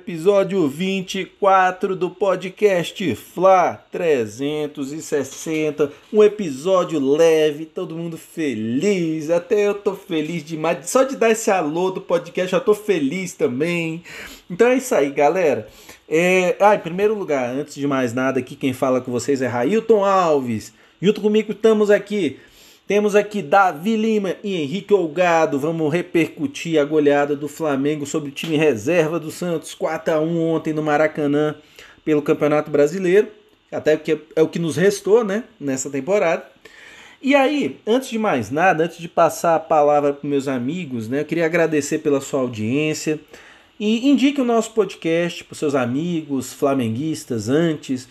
episódio 24 do podcast Fla 360. Um episódio leve, todo mundo feliz. Até eu tô feliz demais. Só de dar esse alô do podcast, já tô feliz também. Então é isso aí, galera. É... Ah, em primeiro lugar, antes de mais nada, aqui quem fala com vocês é Railton Alves. Junto comigo estamos aqui temos aqui Davi Lima e Henrique Olgado. Vamos repercutir a goleada do Flamengo sobre o time reserva do Santos, 4 a 1 ontem no Maracanã pelo Campeonato Brasileiro. Até porque é o que nos restou, né, nessa temporada. E aí, antes de mais nada, antes de passar a palavra para meus amigos, né, eu queria agradecer pela sua audiência. E indique o nosso podcast para seus amigos flamenguistas antes.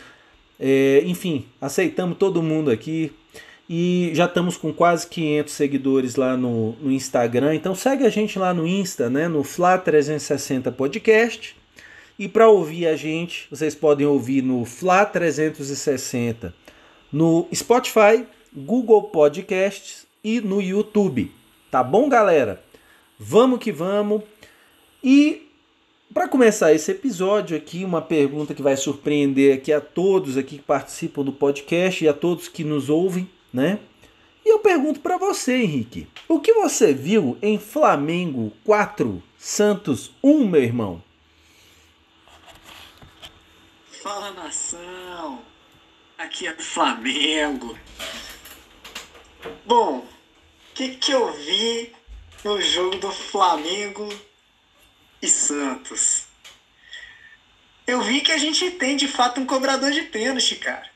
É, enfim, aceitamos todo mundo aqui. E já estamos com quase 500 seguidores lá no, no Instagram. Então segue a gente lá no Insta, né? No Fla360 Podcast. E para ouvir a gente, vocês podem ouvir no Fla360 no Spotify, Google Podcasts e no YouTube. Tá bom, galera? Vamos que vamos. E para começar esse episódio aqui, uma pergunta que vai surpreender aqui a todos aqui que participam do podcast e a todos que nos ouvem né? E eu pergunto para você, Henrique, o que você viu em Flamengo 4, Santos 1, meu irmão? Fala nação, aqui é Flamengo. Bom, o que, que eu vi no jogo do Flamengo e Santos? Eu vi que a gente tem de fato um cobrador de pênalti, cara.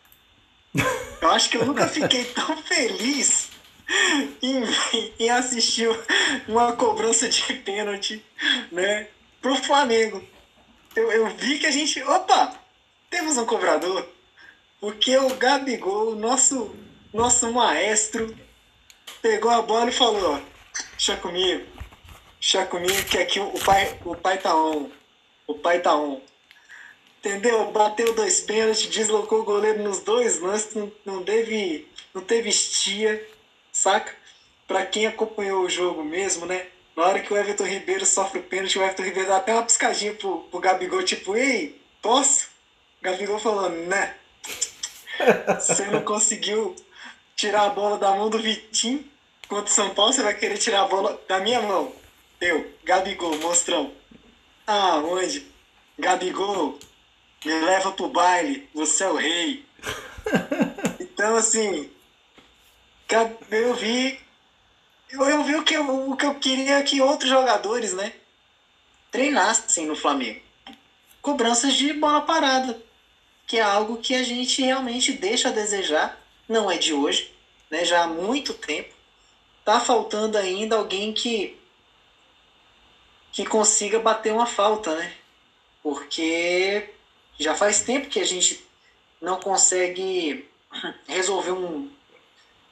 Eu acho que eu nunca fiquei tão feliz em, em assistir uma cobrança de pênalti, né? Pro Flamengo. Eu, eu vi que a gente. Opa! Temos um cobrador. Porque o Gabigol, nosso, nosso maestro, pegou a bola e falou: Deixa comigo. Deixa comigo que aqui o pai, o pai tá on. O pai tá on. Entendeu? Bateu dois pênaltis, deslocou o goleiro nos dois lances, não, não, teve, não teve estia, saca? Pra quem acompanhou o jogo mesmo, né? Na hora que o Everton Ribeiro sofre o pênalti, o Everton Ribeiro dá até uma piscadinha pro, pro Gabigol, tipo, ei, posso? O Gabigol falou, né? Você não conseguiu tirar a bola da mão do Vitinho contra o São Paulo, você vai querer tirar a bola da minha mão. Eu, Gabigol, monstrão. Ah, onde? Gabigol, me leva pro baile, você é o rei. então, assim, eu vi. Eu vi o que, eu, o que eu queria que outros jogadores, né? Treinassem no Flamengo. Cobranças de bola parada. Que é algo que a gente realmente deixa a desejar. Não é de hoje, né? Já há muito tempo. Tá faltando ainda alguém que que consiga bater uma falta, né? Porque já faz tempo que a gente não consegue resolver um,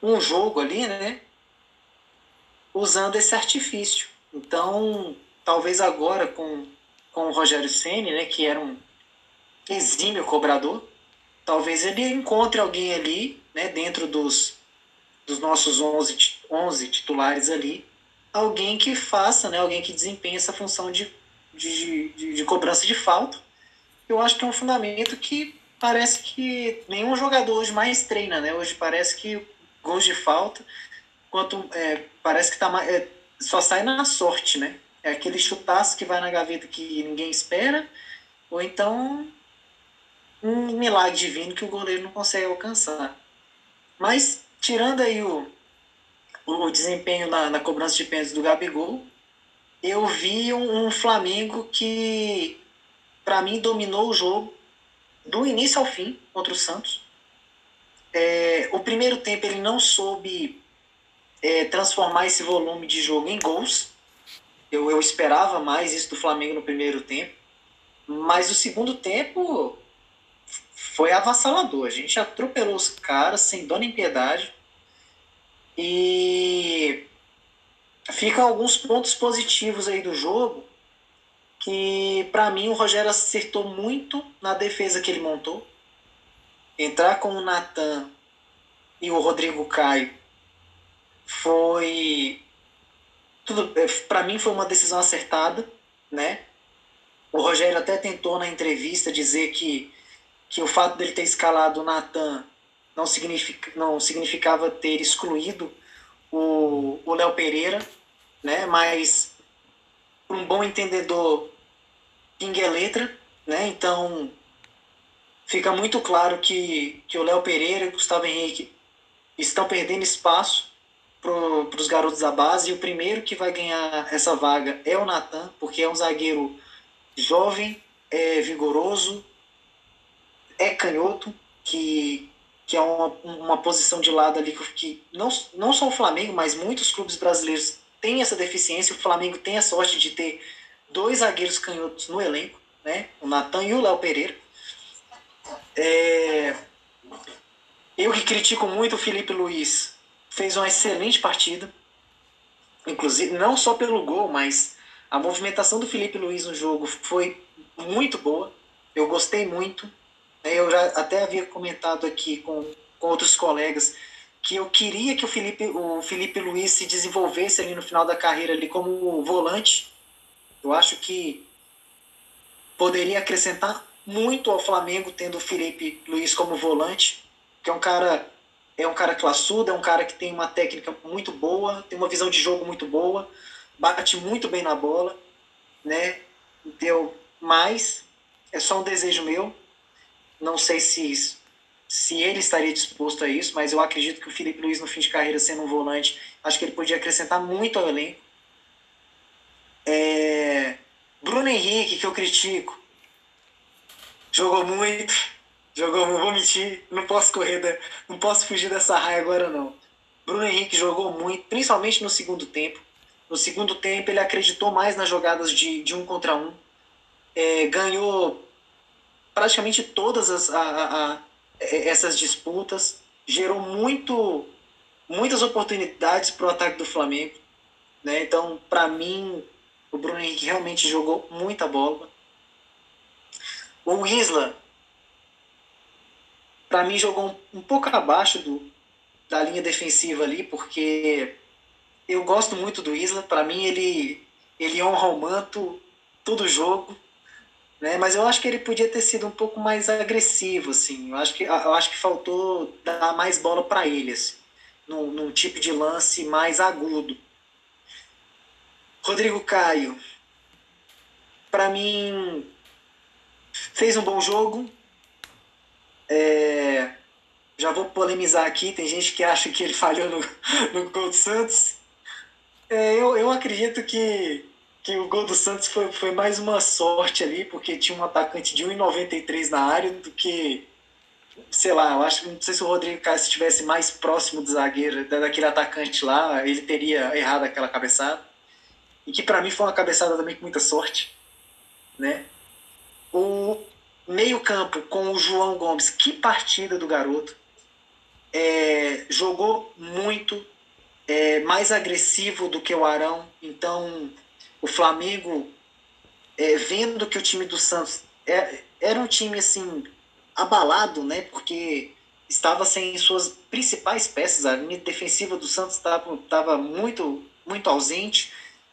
um jogo ali, né? Usando esse artifício. Então, talvez agora com, com o Rogério Ceni, né, que era um exímio cobrador, talvez ele encontre alguém ali, né, dentro dos, dos nossos 11, 11 titulares ali, alguém que faça, né, alguém que desempenhe essa função de, de, de, de cobrança de falta eu acho que é um fundamento que parece que nenhum jogador hoje mais treina, né? Hoje parece que gols de falta, quanto é, parece que tá é, só sai na sorte, né? É aquele chutaço que vai na gaveta que ninguém espera, ou então um milagre divino que o goleiro não consegue alcançar. Mas tirando aí o, o desempenho na, na cobrança de pênaltis do Gabigol, eu vi um, um Flamengo que para mim, dominou o jogo do início ao fim contra o Santos. É, o primeiro tempo ele não soube é, transformar esse volume de jogo em gols. Eu, eu esperava mais isso do Flamengo no primeiro tempo. Mas o segundo tempo foi avassalador. A gente atropelou os caras sem dó nem piedade. E ficam alguns pontos positivos aí do jogo que para mim o Rogério acertou muito na defesa que ele montou. Entrar com o Natan e o Rodrigo Caio foi tudo é, para mim foi uma decisão acertada, né? O Rogério até tentou na entrevista dizer que, que o fato dele ter escalado o Natan não, significa, não significava ter excluído o Léo Pereira, né? Mas um bom entendedor, King é letra, né? Então fica muito claro que, que o Léo Pereira e o Gustavo Henrique estão perdendo espaço para os garotos da base. E o primeiro que vai ganhar essa vaga é o Natan, porque é um zagueiro jovem, é vigoroso, é canhoto, que, que é uma, uma posição de lado ali que, não, não só o Flamengo, mas muitos clubes brasileiros têm essa deficiência. O Flamengo tem a sorte de ter dois zagueiros canhotos no elenco, né? o Natan e o Léo Pereira. É... Eu que critico muito o Felipe Luiz fez uma excelente partida. Inclusive, não só pelo gol, mas a movimentação do Felipe Luiz no jogo foi muito boa. Eu gostei muito. Eu já até havia comentado aqui com, com outros colegas que eu queria que o Felipe, o Felipe Luiz se desenvolvesse ali no final da carreira ali como volante. Eu acho que poderia acrescentar muito ao Flamengo tendo o Felipe Luiz como volante, que é um cara é um cara classudo, é um cara que tem uma técnica muito boa, tem uma visão de jogo muito boa, bate muito bem na bola, né? Deu mais, é só um desejo meu. Não sei se se ele estaria disposto a isso, mas eu acredito que o Felipe Luiz no fim de carreira sendo um volante, acho que ele podia acrescentar muito ao elenco. É... Bruno Henrique, que eu critico, jogou muito, Jogou, vou mentir, não posso correr, da, não posso fugir dessa raia agora não. Bruno Henrique jogou muito, principalmente no segundo tempo. No segundo tempo ele acreditou mais nas jogadas de, de um contra um. É, ganhou praticamente todas as, a, a, a, essas disputas. Gerou muito, muitas oportunidades para o ataque do Flamengo. Né? Então, para mim, o Bruno Henrique realmente jogou muita bola. O Isla para mim jogou um, pouco abaixo do, da linha defensiva ali, porque eu gosto muito do Isla, para mim ele, ele honra o manto todo jogo, né? mas eu acho que ele podia ter sido um pouco mais agressivo, assim, eu acho que, eu acho que faltou dar mais bola para ele, assim, num, num tipo de lance mais agudo. Rodrigo Caio, para mim, fez um bom jogo, é, já vou polemizar aqui, tem gente que acha que ele falhou no, no gol do Santos. É, eu, eu acredito que, que o gol do Santos foi, foi mais uma sorte ali, porque tinha um atacante de 1,93 na área do que, sei lá, eu acho não sei se o Rodrigo Caio estivesse mais próximo do zagueiro, daquele atacante lá, ele teria errado aquela cabeçada. E que para mim foi uma cabeçada também com muita sorte, né? O, Meio campo com o João Gomes, que partida do garoto. É, jogou muito, é, mais agressivo do que o Arão. Então, o Flamengo, é, vendo que o time do Santos é, era um time assim abalado, né? Porque estava sem suas principais peças. A linha defensiva do Santos estava muito, muito ausente.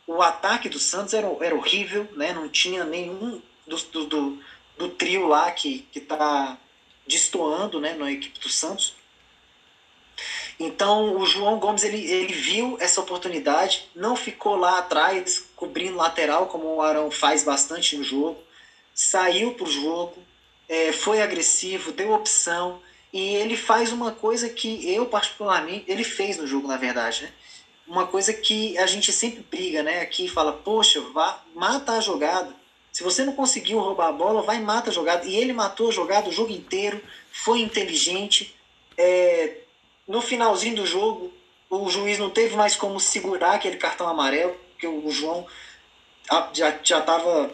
O ataque do Santos era, era horrível, né? Não tinha nenhum do, do, do trio lá que está destoando né, na equipe do Santos. Então o João Gomes ele, ele viu essa oportunidade, não ficou lá atrás cobrindo lateral, como o Arão faz bastante no jogo, saiu para o jogo, é, foi agressivo, deu opção, e ele faz uma coisa que eu, particularmente, ele fez no jogo, na verdade, né? Uma coisa que a gente sempre briga, né? Aqui fala, poxa, vá, mata a jogada. Se você não conseguiu roubar a bola, vai e mata a jogada. E ele matou a jogada o jogo inteiro, foi inteligente. É, no finalzinho do jogo, o juiz não teve mais como segurar aquele cartão amarelo, porque o João já já estava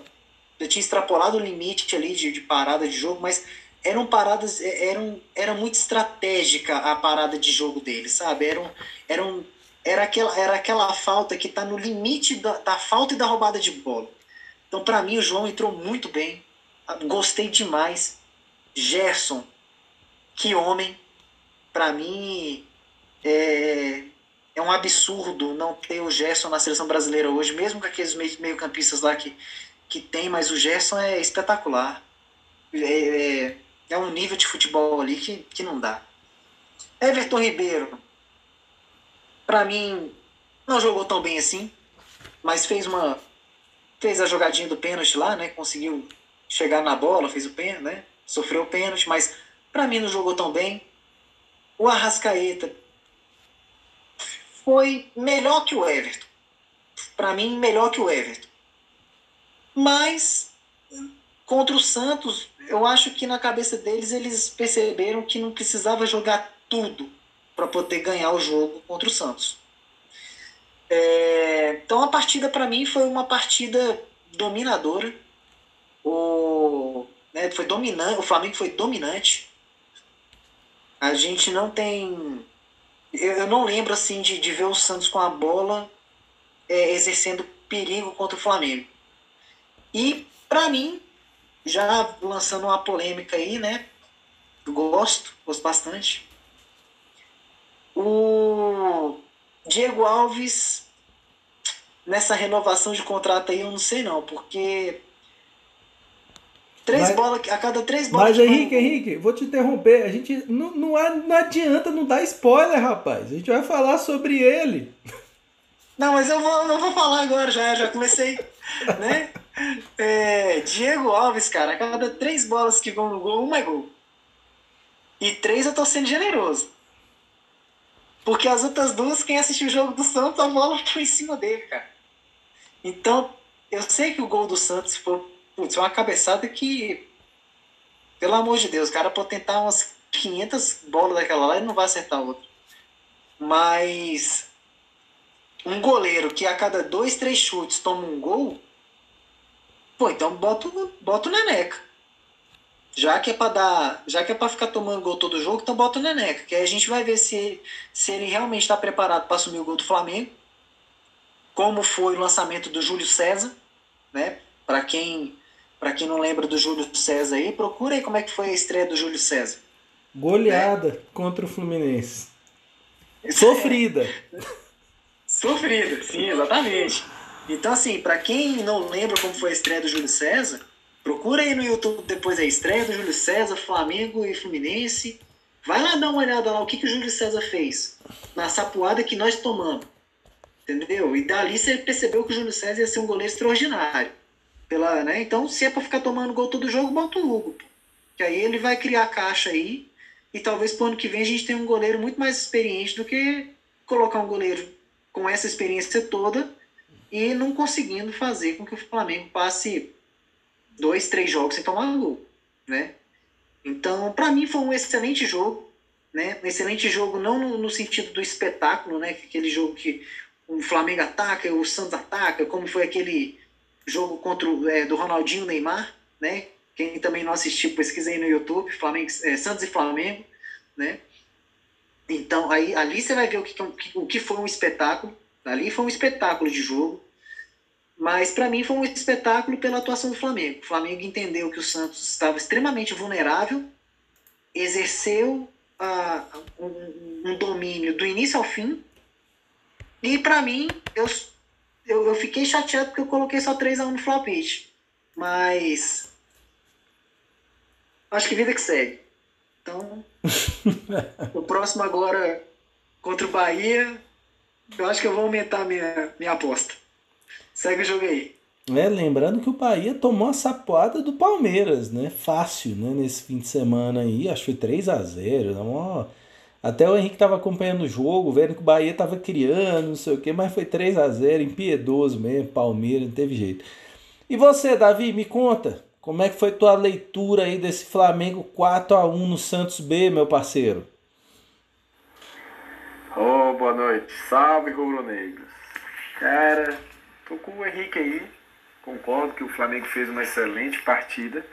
já tinha extrapolado o limite ali de, de parada de jogo, mas eram paradas é, eram era muito estratégica a parada de jogo dele, sabe? Eram eram era aquela era aquela falta que está no limite da, da falta e da roubada de bola. Então, para mim, o João entrou muito bem. Gostei demais. Gerson, que homem. Para mim, é, é um absurdo não ter o Gerson na seleção brasileira hoje, mesmo com aqueles meio-campistas lá que, que tem, mas o Gerson é espetacular. É, é, é, um nível de futebol ali que, que não dá. Everton Ribeiro, para mim, não jogou tão bem assim, mas fez uma. fez a jogadinha do pênalti lá, né? Conseguiu chegar na bola, fez o pênalti, né? Sofreu o pênalti, mas para mim não jogou tão bem. O Arrascaeta foi melhor que o Everton. Para mim, melhor que o Everton. Mas contra o Santos, eu acho que na cabeça deles eles perceberam que não precisava jogar tudo para poder ganhar o jogo contra o Santos. É, então a partida para mim foi uma partida dominadora. O, né, foi dominante, o Flamengo foi dominante. A gente não tem eu não lembro assim de, de ver o Santos com a bola é, exercendo perigo contra o Flamengo. E, para mim, já lançando uma polêmica aí, né? Gosto, gosto bastante. O Diego Alves, nessa renovação de contrato aí, eu não sei não, porque Três mas, bolas, a cada três bolas. Mas Henrique, Henrique, vou te interromper. A gente não, não, não adianta não dar spoiler, rapaz. A gente vai falar sobre ele. Não, mas eu vou, não vou falar agora, já, já comecei. né? É, Diego Alves, cara, a cada três bolas que vão no gol, uma é gol. E três eu tô sendo generoso. Porque as outras duas, quem assistiu o jogo do Santos, a bola foi em cima dele, cara. Então, eu sei que o gol do Santos foi putz, uma cabeçada que, pelo amor de Deus, o cara pode tentar umas 500 bolas daquela lá e não vai acertar outra. Mas um goleiro que a cada dois, três chutes toma um gol, pô, então bota, bota o Neneca. Já que é para dar, já que é para ficar tomando gol todo jogo, então bota o Neneca, que aí a gente vai ver se, se ele realmente está preparado para assumir o gol do Flamengo. Como foi o lançamento do Júlio César, né? Para quem para quem não lembra do Júlio César aí, procura aí como é que foi a estreia do Júlio César. Goleada é. contra o Fluminense. Sofrida. Sofrida, sim, exatamente. Então, assim, para quem não lembra como foi a estreia do Júlio César, procura aí no YouTube depois a estreia do Júlio César, Flamengo e Fluminense. Vai lá dar uma olhada lá o que, que o Júlio César fez na sapuada que nós tomamos. Entendeu? E dali você percebeu que o Júlio César ia ser um goleiro extraordinário. Pela, né? Então, se é para ficar tomando gol todo jogo, bota o Hugo. Que aí ele vai criar caixa aí. E talvez pro ano que vem a gente tenha um goleiro muito mais experiente do que colocar um goleiro com essa experiência toda e não conseguindo fazer com que o Flamengo passe dois, três jogos sem tomar gol, né? Então, para mim foi um excelente jogo, né? Um excelente jogo não no, no, sentido do espetáculo, né? Aquele jogo que o Flamengo ataca, o Santos ataca, como foi aquele jogo contra é, do Ronaldinho Neymar, né? Quem também não assistiu, pesquisa aí no YouTube, Flamengo, é, Santos e Flamengo, né? Então, aí, ali você vai ver o que, o que foi um espetáculo. Ali foi um espetáculo de jogo. Mas, para mim, foi um espetáculo pela atuação do Flamengo. O Flamengo entendeu que o Santos estava extremamente vulnerável, exerceu uh, um, um domínio do início ao fim. E, para mim, eu eu, eu fiquei chateado porque eu coloquei só 3x1 no Flopit. Mas. Acho que vida que segue. Então. o próximo agora contra o Bahia. Eu acho que eu vou aumentar minha, minha aposta. Segue o jogo aí. É, lembrando que o Bahia tomou a sapoada do Palmeiras, né? Fácil, né? Nesse fim de semana aí. Acho que foi 3 a 0 Uma até o Henrique estava acompanhando o jogo, vendo que o Bahia estava criando, não sei o quê, mas foi 3 a 0 impiedoso mesmo, Palmeiras, não teve jeito. E você, Davi, me conta, como é que foi tua leitura aí desse Flamengo 4 a 1 no Santos B, meu parceiro? Ô, oh, boa noite. Salve, rubro-negros. Cara, tô com o Henrique aí. Concordo que o Flamengo fez uma excelente partida.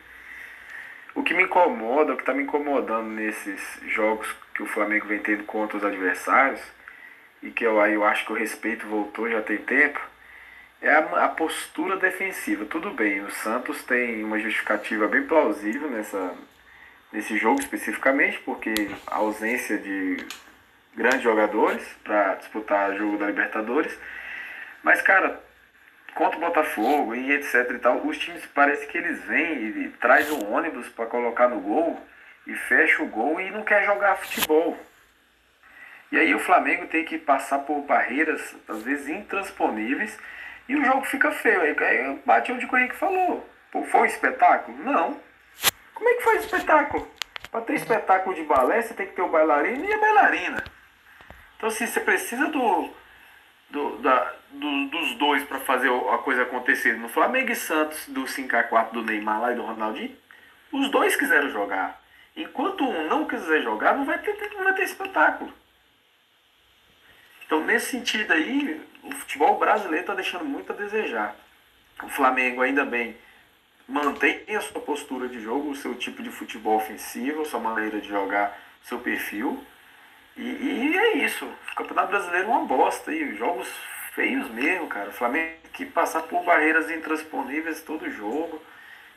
O que me incomoda, o que está me incomodando nesses jogos que o Flamengo vem tendo contra os adversários, e que eu, aí eu acho que o respeito voltou já tem tempo, é a, a, postura defensiva. Tudo bem, o Santos tem uma justificativa bem plausível nessa, nesse jogo especificamente, porque a ausência de grandes jogadores para disputar o jogo da Libertadores. Mas, cara, contra o Botafogo e etc e tal, os times parece que eles vêm e, e traz um ônibus para colocar no gol e fecha o gol e não quer jogar futebol. E aí o Flamengo tem que passar por barreiras, às vezes intransponíveis, e o jogo fica feio. Aí, aí bate onde o Henrique falou. Pô, foi um espetáculo? Não. Como é que faz espetáculo? Para ter espetáculo de balé, você tem que ter o bailarino e a bailarina. Então, assim, você precisa do, do, da, do, dos dois para fazer a coisa acontecer. No Flamengo e Santos, do 5x4 do Neymar lá e do Ronaldinho, os dois quiseram jogar. Enquanto um não quiser jogar, não vai ter, não vai ter espetáculo. Então, nesse sentido aí, o futebol brasileiro está deixando muito a desejar. O Flamengo, ainda bem, mantém a sua postura de jogo, o seu tipo de futebol ofensivo, a sua maneira de jogar, seu perfil. E, e é isso. O Campeonato Brasileiro é uma bosta. E jogos feios mesmo, cara. O Flamengo que passar por barreiras intransponíveis todo jogo.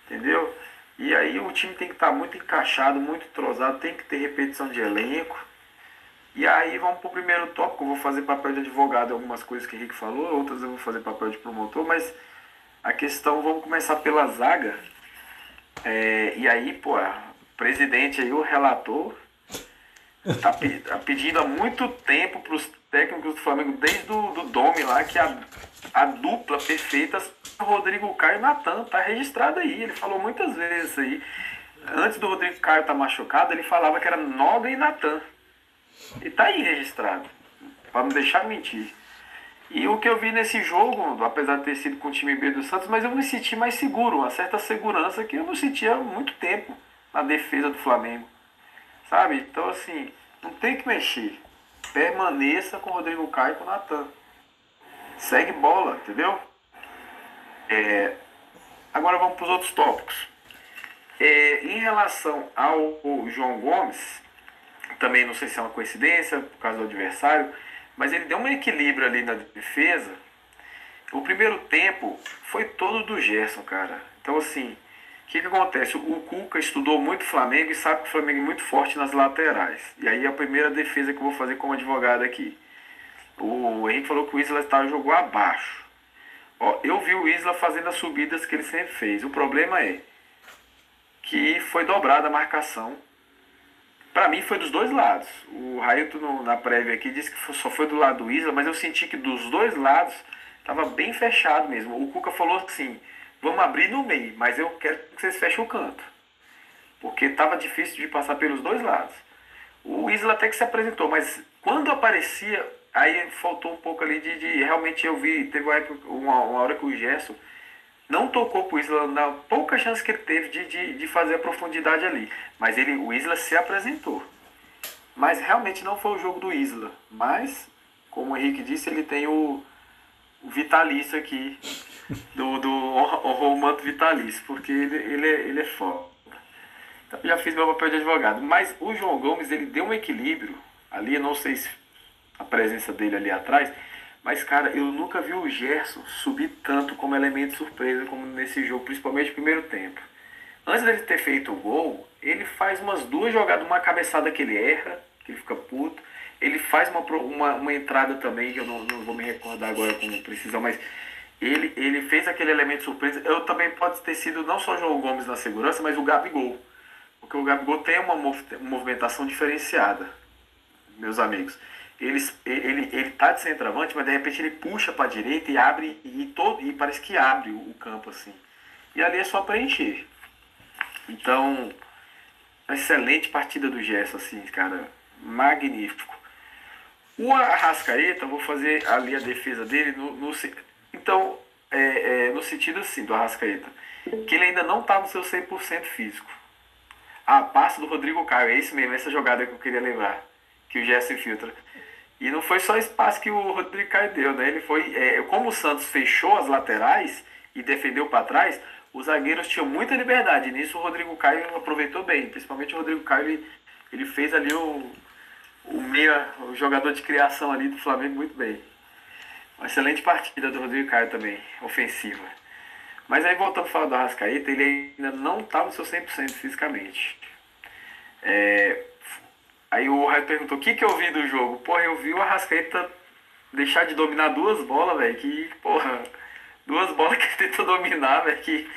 Entendeu? E aí o time tem que estar tá muito encaixado, muito entrosado, tem que ter repetição de elenco. E aí vamos para o primeiro tópico. Eu vou fazer papel de advogado algumas coisas que o Henrique falou, outras eu vou fazer papel de promotor, mas a questão, vamos começar pela zaga. É, e aí, pô, o presidente aí, o relator, tá, tá pedindo há muito tempo para os técnicos do Flamengo, desde o do Domi lá, que a, a dupla perfeita Rodrigo Caio e Natan tá registrada aí. Ele falou muitas vezes aí. Antes do Rodrigo Caio estar tá machucado, ele falava que era Noga e Natan. E tá aí registrado. Para não deixar mentir. E o que eu vi nesse jogo, apesar de ter sido com o time B do Santos, mas eu me senti mais seguro, uma certa segurança que eu não sentia há muito tempo na defesa do Flamengo. Sabe? Então, assim, não tem que mexer. Permaneça com o Rodrigo Caio e com o Natan. Segue bola, entendeu? É, agora vamos para os outros tópicos. É, em relação ao João Gomes, também não sei se é uma coincidência, por causa do adversário, mas ele deu um equilíbrio ali na defesa. O primeiro tempo foi todo do Gerson, cara. Então, assim, o que, que acontece? O Cuca estudou muito Flamengo e sabe que o Flamengo é muito forte nas laterais. E aí a primeira defesa que eu vou fazer como advogado aqui. O Henrique falou que o Isla tá, jogou abaixo. Ó, eu vi o Isla fazendo as subidas que ele sempre fez. O problema é que foi dobrada a marcação para mim foi dos dois lados. O Railton na prévia aqui disse que só foi do lado do Isla, mas eu senti que dos dois lados estava bem fechado mesmo. O Cuca falou assim: vamos abrir no meio, mas eu quero que vocês fechem o canto. Porque estava difícil de passar pelos dois lados. O Isla até que se apresentou, mas quando aparecia, aí faltou um pouco ali de, de realmente eu vi, teve uma, época, uma, uma hora que o Gerson não tocou pro Isla na pouca chance que ele teve de, de, de fazer a profundidade ali. Mas ele, o Isla se apresentou. Mas realmente não foi o jogo do Isla. Mas, como o Henrique disse, ele tem o, o vitalício aqui, do, do o, vitalício, porque ele, ele, é, ele é foda. Então, já fiz meu papel de advogado. Mas o João Gomes, ele deu um equilíbrio ali, não sei se a presença dele ali atrás, mas, cara, eu nunca vi o Gerson subir tanto como elemento surpresa como nesse jogo, principalmente no primeiro tempo. Antes dele ter feito o gol, ele faz umas duas jogadas, uma cabeçada que ele erra, que ele fica puto. Ele faz uma, uma, uma entrada também, que eu não, não vou me recordar agora com precisão, mas ele, ele fez aquele elemento surpresa. Eu também pode ter sido não só o João Gomes na segurança, mas o Gabigol. Porque o Gabigol tem uma movimentação diferenciada, meus amigos ele, ele, ele tá de centroavante, mas de repente ele puxa para a direita e abre e, todo, e parece que abre o, o campo assim. E ali é só preencher. Então, excelente partida do Gerson, assim, cara, magnífico. O Arrascaeta, vou fazer ali a defesa dele no, no então, é, é, no sentido assim, do Arrascaeta, que ele ainda não está no seu 100% físico. A passe do Rodrigo Caio, é isso mesmo, essa jogada que eu queria lembrar, que o Gerson infiltra. E não foi só espaço que o Rodrigo Caio deu, né? Ele foi. É, como o Santos fechou as laterais e defendeu para trás, os zagueiros tinham muita liberdade. Nisso o Rodrigo Caio aproveitou bem. Principalmente o Rodrigo Caio, ele, ele fez ali o, o meia, o jogador de criação ali do Flamengo muito bem. Uma excelente partida do Rodrigo Caio também, ofensiva. Mas aí voltando a falar do Arrascaeta, ele ainda não está no seu 100% fisicamente. É, Aí o Raio perguntou: o que, que eu vi do jogo? Porra, eu vi o Arrascaeta deixar de dominar duas bolas, velho. Que, porra, duas bolas que ele tentou dominar, velho. Que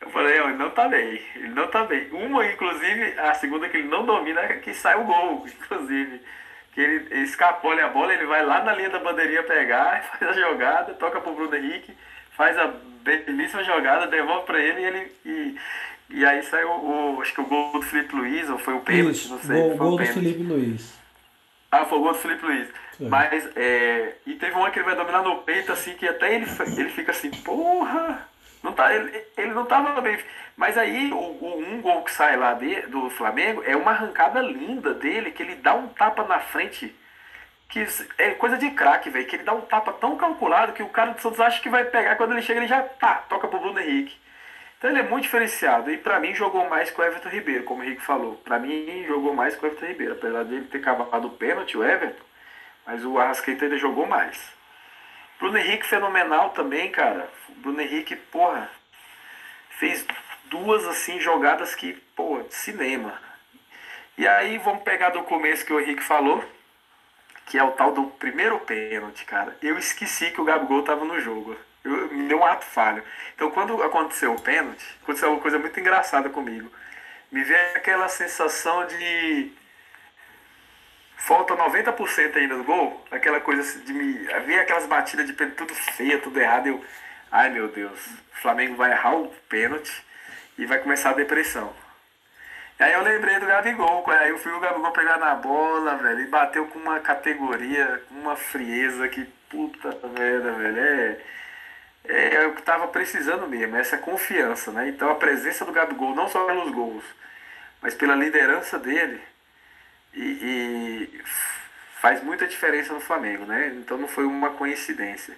eu falei: ele não tá bem, ele não tá bem. Uma, inclusive, a segunda que ele não domina é que sai o gol, inclusive. Que ele, ele escapou a bola, ele vai lá na linha da bandeirinha pegar, faz a jogada, toca pro Bruno Henrique, faz a belíssima jogada, devolve pra ele e ele. E, e aí saiu o, acho que o gol do Felipe Luiz, ou foi o pênalti, Isso, não sei. gol, foi gol o do. Felipe Luiz. Ah, foi o gol do Felipe Luiz. Foi. Mas, é, e teve uma que ele vai dominar no peito, assim, que até ele, ele fica assim, porra, não tá, ele, ele não tava bem. Mas aí, o, o- um gol que sai lá de, do Flamengo é uma arrancada linda dele, que ele dá um tapa na frente, que é coisa de craque, velho, que ele dá um tapa tão calculado que o cara do Santos acha que vai pegar, quando ele chega ele já, tá, toca pro Bruno Henrique. Então ele é muito diferenciado. E pra mim jogou mais com o Everton Ribeiro, como o Henrique falou. Pra mim jogou mais com o Everton Ribeiro. Apesar dele ter cavado o pênalti, o Everton. Mas o Arrascaeta ainda jogou mais. Bruno Henrique fenomenal também, cara. Bruno Henrique, porra, fez duas assim jogadas que, pô, cinema. E aí vamos pegar do começo que o Henrique falou, que é o tal do primeiro pênalti, cara. Eu esqueci que o Gabigol tava no jogo. Eu, me deu um ato falho. Então quando aconteceu o pênalti, aconteceu uma coisa muito engraçada comigo. Me veio aquela sensação de falta 90% ainda do gol, aquela coisa assim de me ver aquelas batidas de pênalti tudo feia, tudo errado, eu, ai meu Deus, o Flamengo vai errar o pênalti e vai começar a depressão. E aí eu lembrei do Gabigol, aí eu fui o Gabigol pegar na bola, velho, e bateu com uma categoria, com uma frieza que puta merda, velho, é é, é que tava precisando mesmo, essa confiança, né? Então a presença do Gabigol, não só pelos gols, mas pela liderança dele, e, e faz muita diferença no Flamengo, né? Então não foi uma coincidência.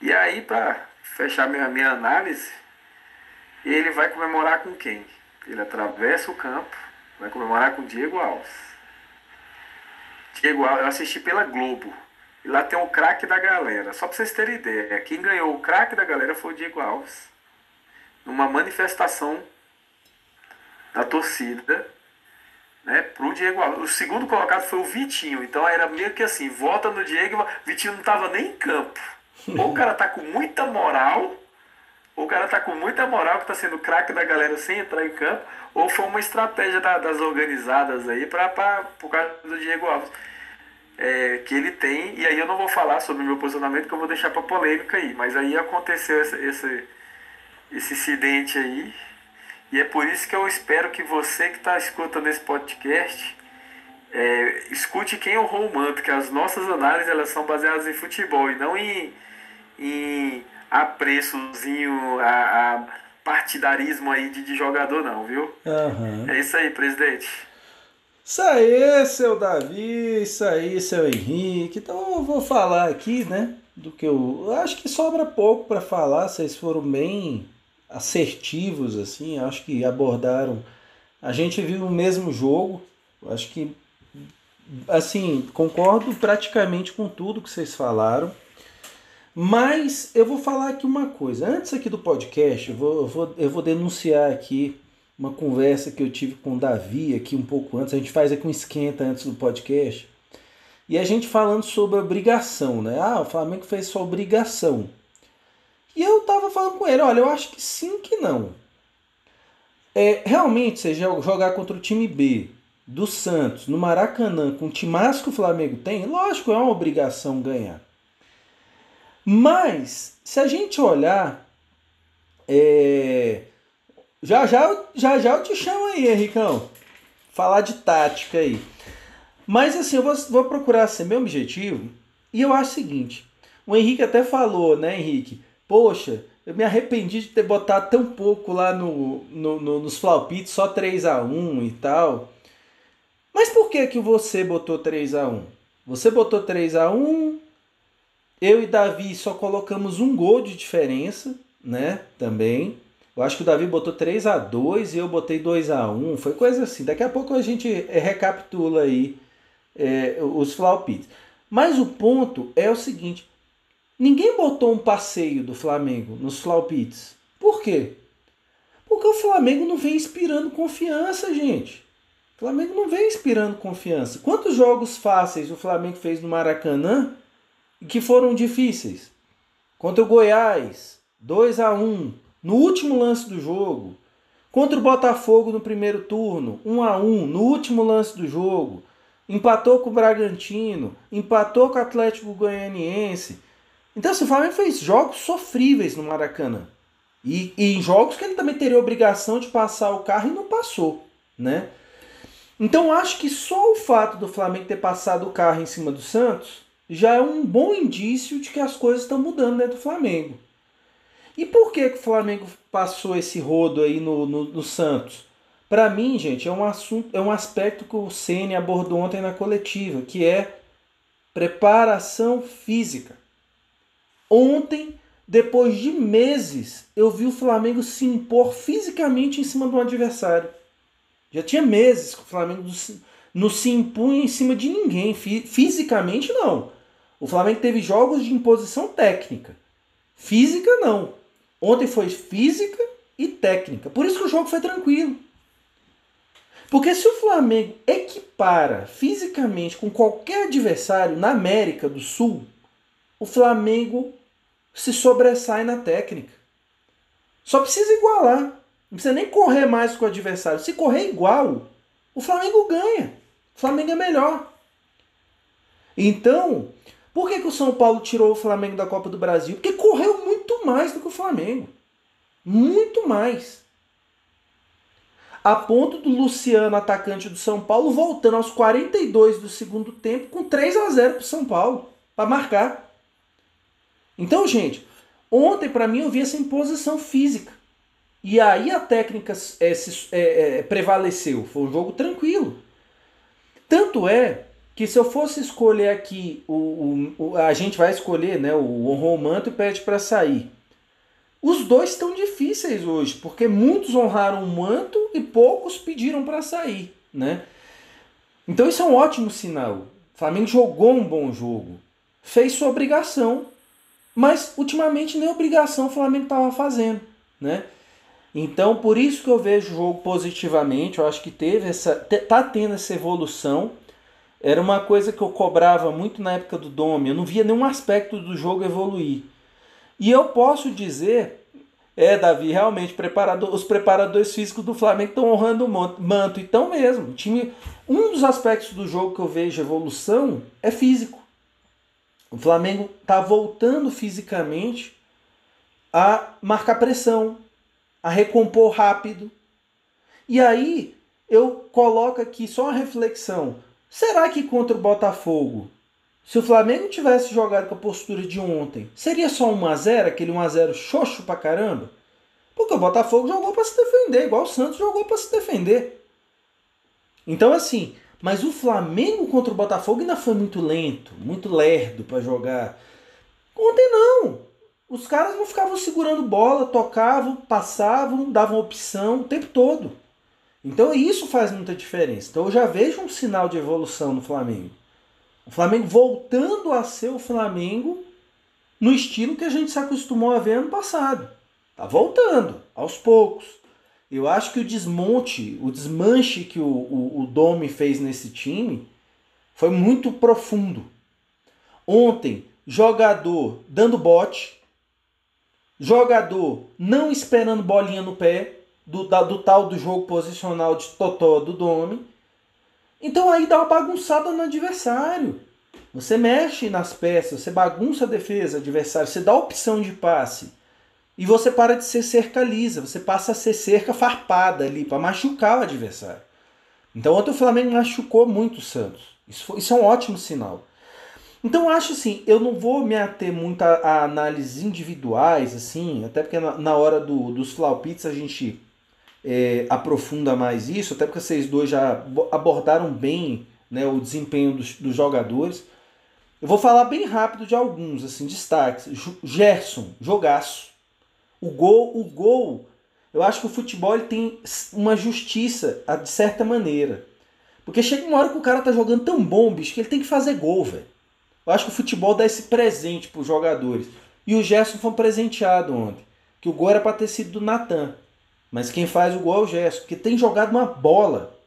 E aí, para fechar minha, minha análise, ele vai comemorar com quem? Ele atravessa o campo, vai comemorar com o Diego Alves. Diego Alves, eu assisti pela Globo. E lá tem o craque da galera. Só para vocês terem ideia, quem ganhou o craque da galera foi o Diego Alves. Numa manifestação da torcida né, pro Diego Alves. O segundo colocado foi o Vitinho. Então era meio que assim, vota no Diego, Vitinho não tava nem em campo. Ou o cara tá com muita moral, ou o cara tá com muita moral que tá sendo craque da galera sem entrar em campo, ou foi uma estratégia da- das organizadas aí pra, por causa do Diego Alves. É, que ele tem, e aí eu não vou falar sobre o meu posicionamento, que eu vou deixar pra polêmica aí, mas aí aconteceu esse, esse, esse incidente aí, e é por isso que eu espero que você que está escutando esse podcast é, escute quem honrou o manto, que as nossas análises elas são baseadas em futebol e não em, em apreçozinho, a, a partidarismo aí de, de jogador não, viu? Aham. É isso aí, presidente. Isso aí, seu Davi, isso aí, seu Henrique. Então eu vou falar aqui, né? Do que eu acho que sobra pouco para falar. Vocês foram bem assertivos, assim. Acho que abordaram. A gente viu o mesmo jogo. Acho que. Assim, concordo praticamente com tudo que vocês falaram. Mas eu vou falar aqui uma coisa. Antes aqui do podcast, eu vou, eu vou, eu vou denunciar aqui uma conversa que eu tive com o Davi aqui um pouco antes. A gente faz aqui um esquenta antes do podcast. E a gente falando sobre obrigação, né? Ah, o Flamengo fez sua obrigação. E eu tava falando com ele, olha, eu acho que sim que não. É, realmente, você jo- jogar contra o time B do Santos, no Maracanã, com o timaço que o Flamengo tem, lógico, é uma obrigação ganhar. Mas, se a gente olhar, é, já já, já já eu te chamo aí, Henricão. Falar de tática aí. Mas assim, eu vou, vou procurar ser meu objetivo. E eu acho o seguinte: o Henrique até falou, né, Henrique? Poxa, eu me arrependi de ter botado tão pouco lá no, no, no- nos flaupites, só 3 a 1 e tal. Mas por que que você botou 3 a 1 Você botou 3 a 1 eu e Davi só colocamos um gol de diferença, né? Também. Eu acho que o Davi botou 3 a 2 e eu botei 2 a 1 Foi coisa assim. Daqui a pouco a gente eh, recapitula aí eh, os flaupites. Mas o ponto é o seguinte: ninguém botou um passeio do Flamengo nos flaupites. Por quê? Porque o Flamengo não vem inspirando confiança, gente. O Flamengo não vem inspirando confiança. Quantos jogos fáceis o Flamengo fez no Maracanã que foram difíceis? Contra o Goiás, 2 a 1 no último lance do jogo. Contra o Botafogo no primeiro turno, 1 a 1 no último lance do jogo. Empatou com o Bragantino, empatou com o Atlético Goianiense. Então, assim, o Flamengo fez jogos sofríveis no Maracanã. E, e em jogos que ele também teria obrigação de passar o carro e não passou, né? Então acho que só o fato do Flamengo ter passado o carro em cima do Santos já é um bom indício de que as coisas estão mudando dentro do Flamengo. E por que, que o Flamengo passou esse rodo aí no, no, no Santos? Para mim, gente, é um assunto, é um aspecto que o Ceni abordou ontem na coletiva, que é preparação física. Ontem, depois de meses, eu vi o Flamengo se impor fisicamente em cima de um adversário. Já tinha meses que o Flamengo não se impunha em cima de ninguém. Fisicamente, não. O Flamengo teve jogos de imposição técnica. Física, não. Ontem foi física e técnica. Por isso que o jogo foi tranquilo. Porque se o Flamengo equipara fisicamente com qualquer adversário na América do Sul, o Flamengo se sobressai na técnica. Só precisa igualar. Não precisa nem correr mais com o adversário. Se correr igual, o Flamengo ganha. O Flamengo é melhor. Então, por que, que o São Paulo tirou o Flamengo da Copa do Brasil? Porque correu muito mais do que o Flamengo. Muito mais. A ponto do Luciano, atacante do São Paulo, voltando aos 42 do segundo tempo com 3 a 0 para o São Paulo, para marcar. Então, gente, ontem para mim eu vi essa imposição física. E aí a técnica é, se, é, é, prevaleceu. Foi um jogo tranquilo. Tanto é que se eu fosse escolher aqui, o, o a gente vai escolher né, o honrou o manto e pede para sair. Os dois estão difíceis hoje, porque muitos honraram o manto e poucos pediram para sair. Né? Então isso é um ótimo sinal. O Flamengo jogou um bom jogo, fez sua obrigação, mas ultimamente nem obrigação o Flamengo estava fazendo. Né? Então, por isso que eu vejo o jogo positivamente, eu acho que teve essa tá tendo essa evolução. Era uma coisa que eu cobrava muito na época do Dome, eu não via nenhum aspecto do jogo evoluir. E eu posso dizer, é, Davi, realmente preparador, os preparadores físicos do Flamengo estão honrando o manto, então mesmo. Time, um dos aspectos do jogo que eu vejo evolução é físico. O Flamengo está voltando fisicamente a marcar pressão, a recompor rápido. E aí eu coloco aqui só uma reflexão. Será que contra o Botafogo, se o Flamengo tivesse jogado com a postura de ontem, seria só 1 a 0 aquele 1 a 0 xoxo pra caramba? Porque o Botafogo jogou para se defender, igual o Santos jogou para se defender. Então assim, mas o Flamengo contra o Botafogo ainda foi muito lento, muito lerdo para jogar. Ontem não. Os caras não ficavam segurando bola, tocavam, passavam, davam opção o tempo todo. Então isso faz muita diferença. Então eu já vejo um sinal de evolução no Flamengo. O Flamengo voltando a ser o Flamengo no estilo que a gente se acostumou a ver ano passado. Tá voltando, aos poucos. Eu acho que o desmonte, o desmanche que o, o, o Domi fez nesse time foi muito profundo. Ontem, jogador dando bote, Jogador não esperando bolinha no pé, do, da, do tal do jogo posicional de Totó do Dome. Então aí dá uma bagunçada no adversário. Você mexe nas peças, você bagunça a defesa adversário, você dá opção de passe. E você para de ser cerca lisa, você passa a ser cerca farpada ali, para machucar o adversário. Então ontem o Flamengo machucou muito o Santos. Isso, foi, isso é um ótimo sinal. Então eu acho assim, eu não vou me ater muito a, a análises individuais, assim, até porque na, na hora do, dos Flaupits a gente é, aprofunda mais isso, até porque vocês dois já abordaram bem né, o desempenho dos, dos jogadores. Eu vou falar bem rápido de alguns, assim, destaques. Gerson, jogaço. O gol, o gol, eu acho que o futebol tem uma justiça de certa maneira. Porque chega uma hora que o cara tá jogando tão bom, bicho, que ele tem que fazer gol, velho. Eu acho que o futebol dá esse presente para os jogadores. E o Gerson foi presenteado ontem. Que o gol era para ter sido do Natan. Mas quem faz o gol é o Gerson. Porque tem jogado uma bola.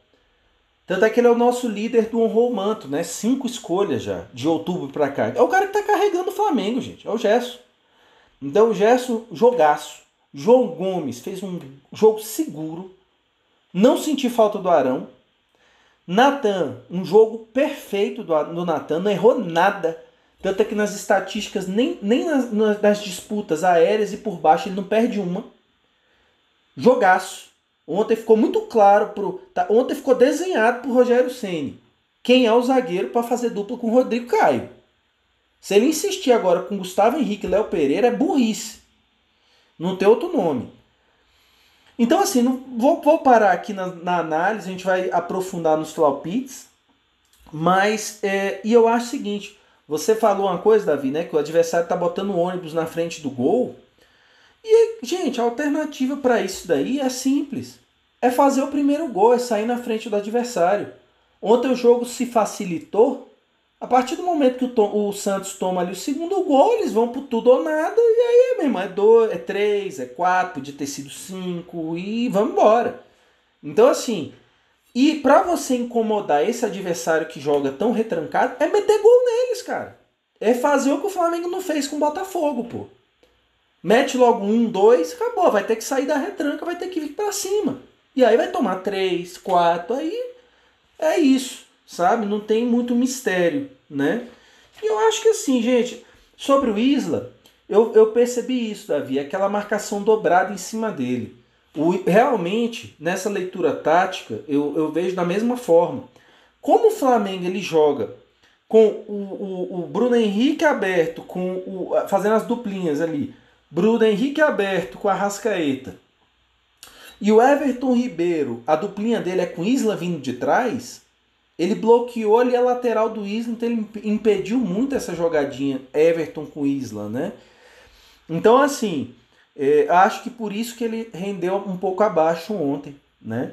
Tanto é que ele é o nosso líder do honrou manto, né? Cinco escolhas já, de outubro para cá. É o cara que tá carregando o Flamengo, gente. É o Gerson. Então o Gerson, jogaço. João Gomes fez um jogo seguro. Não senti falta do Arão. Natan, um jogo perfeito do, do Natan, não errou nada. Tanto é que nas estatísticas, nem, nem nas, nas disputas aéreas e por baixo, ele não perde uma. Jogaço. Ontem ficou muito claro pro. Tá, ontem ficou desenhado pro Rogério Ceni quem é o zagueiro para fazer dupla com o Rodrigo Caio. Se ele insistir agora com Gustavo Henrique e Léo Pereira, é burrice. Não tem outro nome. Então, assim, não, vou, vou parar aqui na, na, análise, a gente vai aprofundar nos palpites. Mas, é, e eu acho o seguinte: você falou uma coisa, Davi, né? Que o adversário tá botando o ônibus na frente do gol. E, gente, a alternativa para isso daí é simples. É fazer o primeiro gol, é sair na frente do adversário. Ontem o jogo se facilitou. A partir do momento que o, o Santos toma ali o segundo gol, eles vão pro tudo ou nada. E aí, meu irmão, é dois, é três, é quatro, podia ter sido cinco e vamos embora. Então, assim, e para você incomodar esse adversário que joga tão retrancado, é meter gol neles, cara. É fazer o que o Flamengo não fez com o Botafogo, pô. Mete logo um, dois, acabou. Vai ter que sair da retranca, vai ter que vir para cima. E aí vai tomar três, quatro, aí é isso, sabe? Não tem muito mistério, né? E eu acho que assim, gente, sobre o Isla, eu, eu percebi isso, Davi, aquela marcação dobrada em cima dele. O, realmente, nessa leitura tática, eu, eu vejo da mesma forma. Como o Flamengo ele joga com o, o, o Bruno Henrique aberto, com o, fazendo as duplinhas ali, Bruno Henrique aberto com a Rascaeta. E o Everton Ribeiro, a duplinha dele é com Isla vindo de trás. Ele bloqueou ali a lateral do Isla, então ele impediu muito essa jogadinha Everton com Isla, né? Então, assim, é, acho que por isso que ele rendeu um pouco abaixo ontem, né?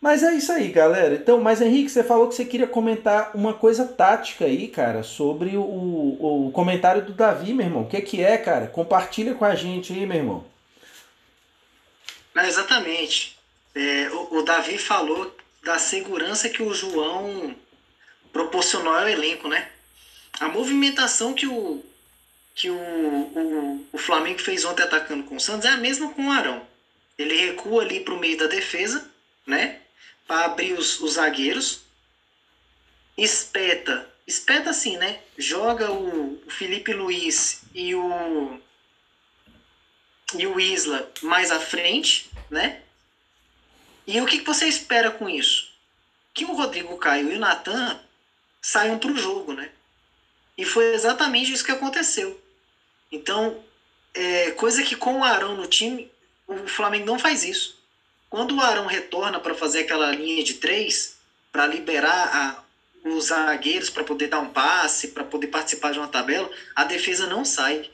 Mas é isso aí, galera. Então, mas Henrique, você falou que você queria comentar uma coisa tática aí, cara, sobre o, o, comentário do Davi, meu irmão. O que, que é, cara? Compartilha com a gente aí, meu irmão. É, exatamente. É, o, o, Davi falou da segurança que o João proporcionou ao elenco, né? A movimentação que o, que o, o, o Flamengo fez ontem atacando com o Santos é a mesma com o Arão. Ele recua ali para o meio da defesa, né? para abrir os, os zagueiros. Espeta. Espeta assim, né? Joga o, o Felipe Luiz e o e o Isla mais à frente, né? E o que, você espera com isso? Que o Rodrigo Caio e o Natan saiam para o jogo, né? E foi exatamente isso que aconteceu. Então, é, coisa que com o Arão no time, o Flamengo não faz isso. Quando o Arão retorna para fazer aquela linha de três, para liberar a, os zagueiros para poder dar um passe, para poder participar de uma tabela, a defesa não sai.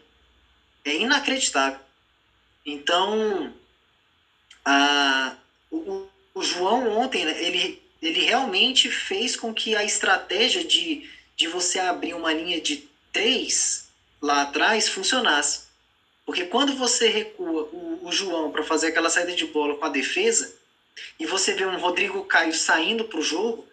É inacreditável. Então, a, o, o João ontem, né, ele, ele realmente fez com que a estratégia de, de você abrir uma linha de três lá atrás funcionasse. Porque quando você recua o, o João para fazer aquela saída de bola com a defesa, e você vê um Rodrigo Caio saindo para o jogo,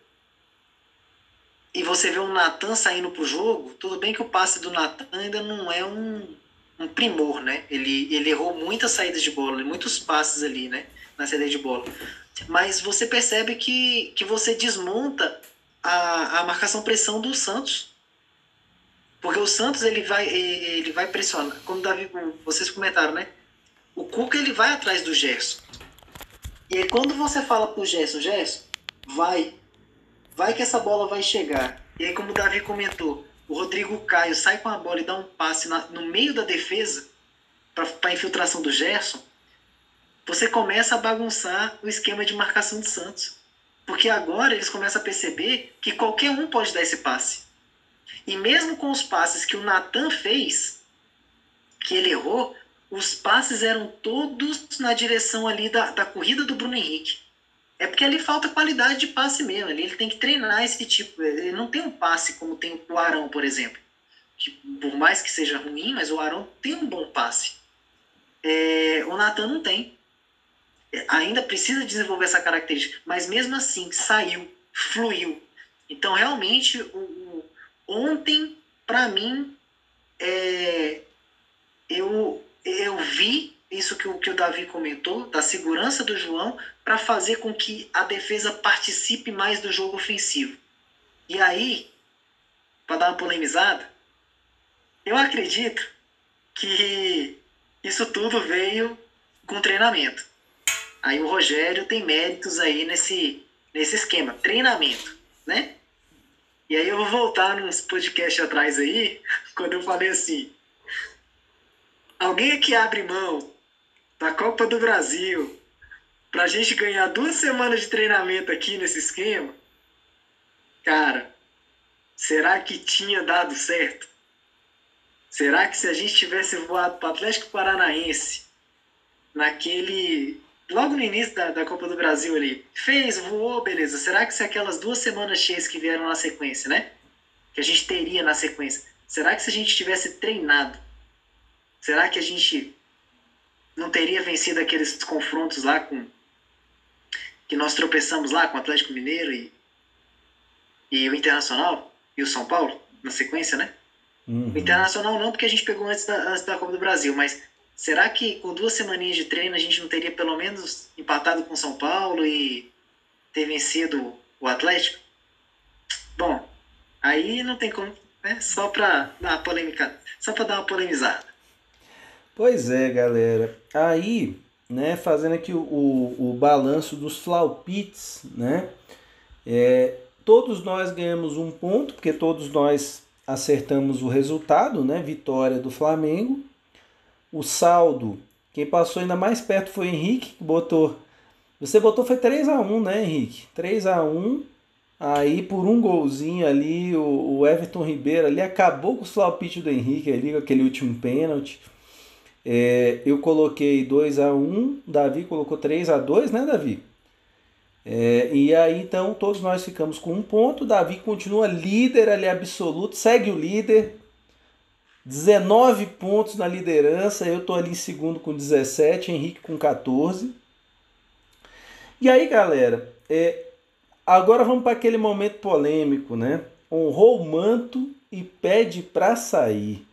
e você vê um Natan saindo para o jogo, tudo bem que o passe do Natan ainda não é um, um primor, né? Ele, ele errou muitas saídas de bola, muitos passes ali, né? Na saída de bola. Mas você percebe que, que você desmonta a, a marcação pressão do Santos. Porque o Santos ele vai, ele vai pressionar. Como Davi, vocês comentaram, né? O Cuca ele vai atrás do Gerson. E aí quando você fala pro Gerson, Gerson, vai, vai que essa bola vai chegar. E aí como o Davi comentou, o Rodrigo Caio sai com a bola e dá um passe na, no meio da defesa para a infiltração do Gerson, você começa a bagunçar o esquema de marcação do Santos. Porque agora eles começam a perceber que qualquer um pode dar esse passe. E mesmo com os passes que o Natan fez, que ele errou, os passes eram todos na direção ali da, da corrida do Bruno Henrique. É porque ali falta qualidade de passe mesmo. Ali ele tem que treinar esse tipo. Ele não tem um passe como tem o Arão, por exemplo. Que por mais que seja ruim, mas o Arão tem um bom passe. É, o Natan não tem. Ainda precisa desenvolver essa característica. Mas mesmo assim, saiu. fluiu. Então, realmente, o, o ontem, para mim, é, eu, eu vi isso que o, que o Davi comentou, da segurança do João, para fazer com que a defesa participe mais do jogo ofensivo. E aí, para dar uma polemizada, eu acredito que isso tudo veio com treinamento. Aí o Rogério tem méritos aí nesse, nesse esquema, treinamento, né? E aí eu vou voltar nos podcasts atrás aí, quando eu falei assim, alguém aqui abre mão da Copa do Brasil pra gente ganhar duas semanas de treinamento aqui nesse esquema? Cara, será que tinha dado certo? Será que se a gente tivesse voado para Atlético Paranaense naquele logo no início da, da Copa do Brasil ali, fez, voou, beleza. Será que se aquelas duas semanas cheias que vieram na sequência, né? Que a gente teria na sequência, será que se a gente tivesse treinado, será que a gente não teria vencido aqueles confrontos lá com que nós tropeçamos lá com o Atlético Mineiro e, e o Internacional e o São Paulo na sequência, né? Uhum. O Internacional não, porque a gente pegou antes da, antes da Copa do Brasil, mas Será que com duas semaninhas de treino a gente não teria pelo menos empatado com São Paulo e ter vencido o Atlético? Bom, aí não tem como, né? Só para dar uma polêmica, só para dar uma polemizada. Pois é, galera. Aí, né, fazendo aqui o, o, o balanço dos flaupits, né? É, todos nós ganhamos um ponto, porque todos nós acertamos o resultado, né? Vitória do Flamengo o saldo, quem passou ainda mais perto foi o Henrique, que botou. Você botou foi 3 a 1 né, Henrique? 3 a 1 Aí por um golzinho ali, o, o Everton Ribeiro ali acabou com o palpites do Henrique ali, com aquele último pênalti. É, eu coloquei 2 a 1 Davi colocou 3 a 2 né, Davi? É, e aí então todos nós ficamos com um ponto. Davi continua líder ali absoluto, segue o líder, 19 pontos na liderança, eu tô ali em segundo com 17, Henrique com 14. E aí, galera, é, agora vamos para aquele momento polêmico, né? Honrou o manto e pede para sair.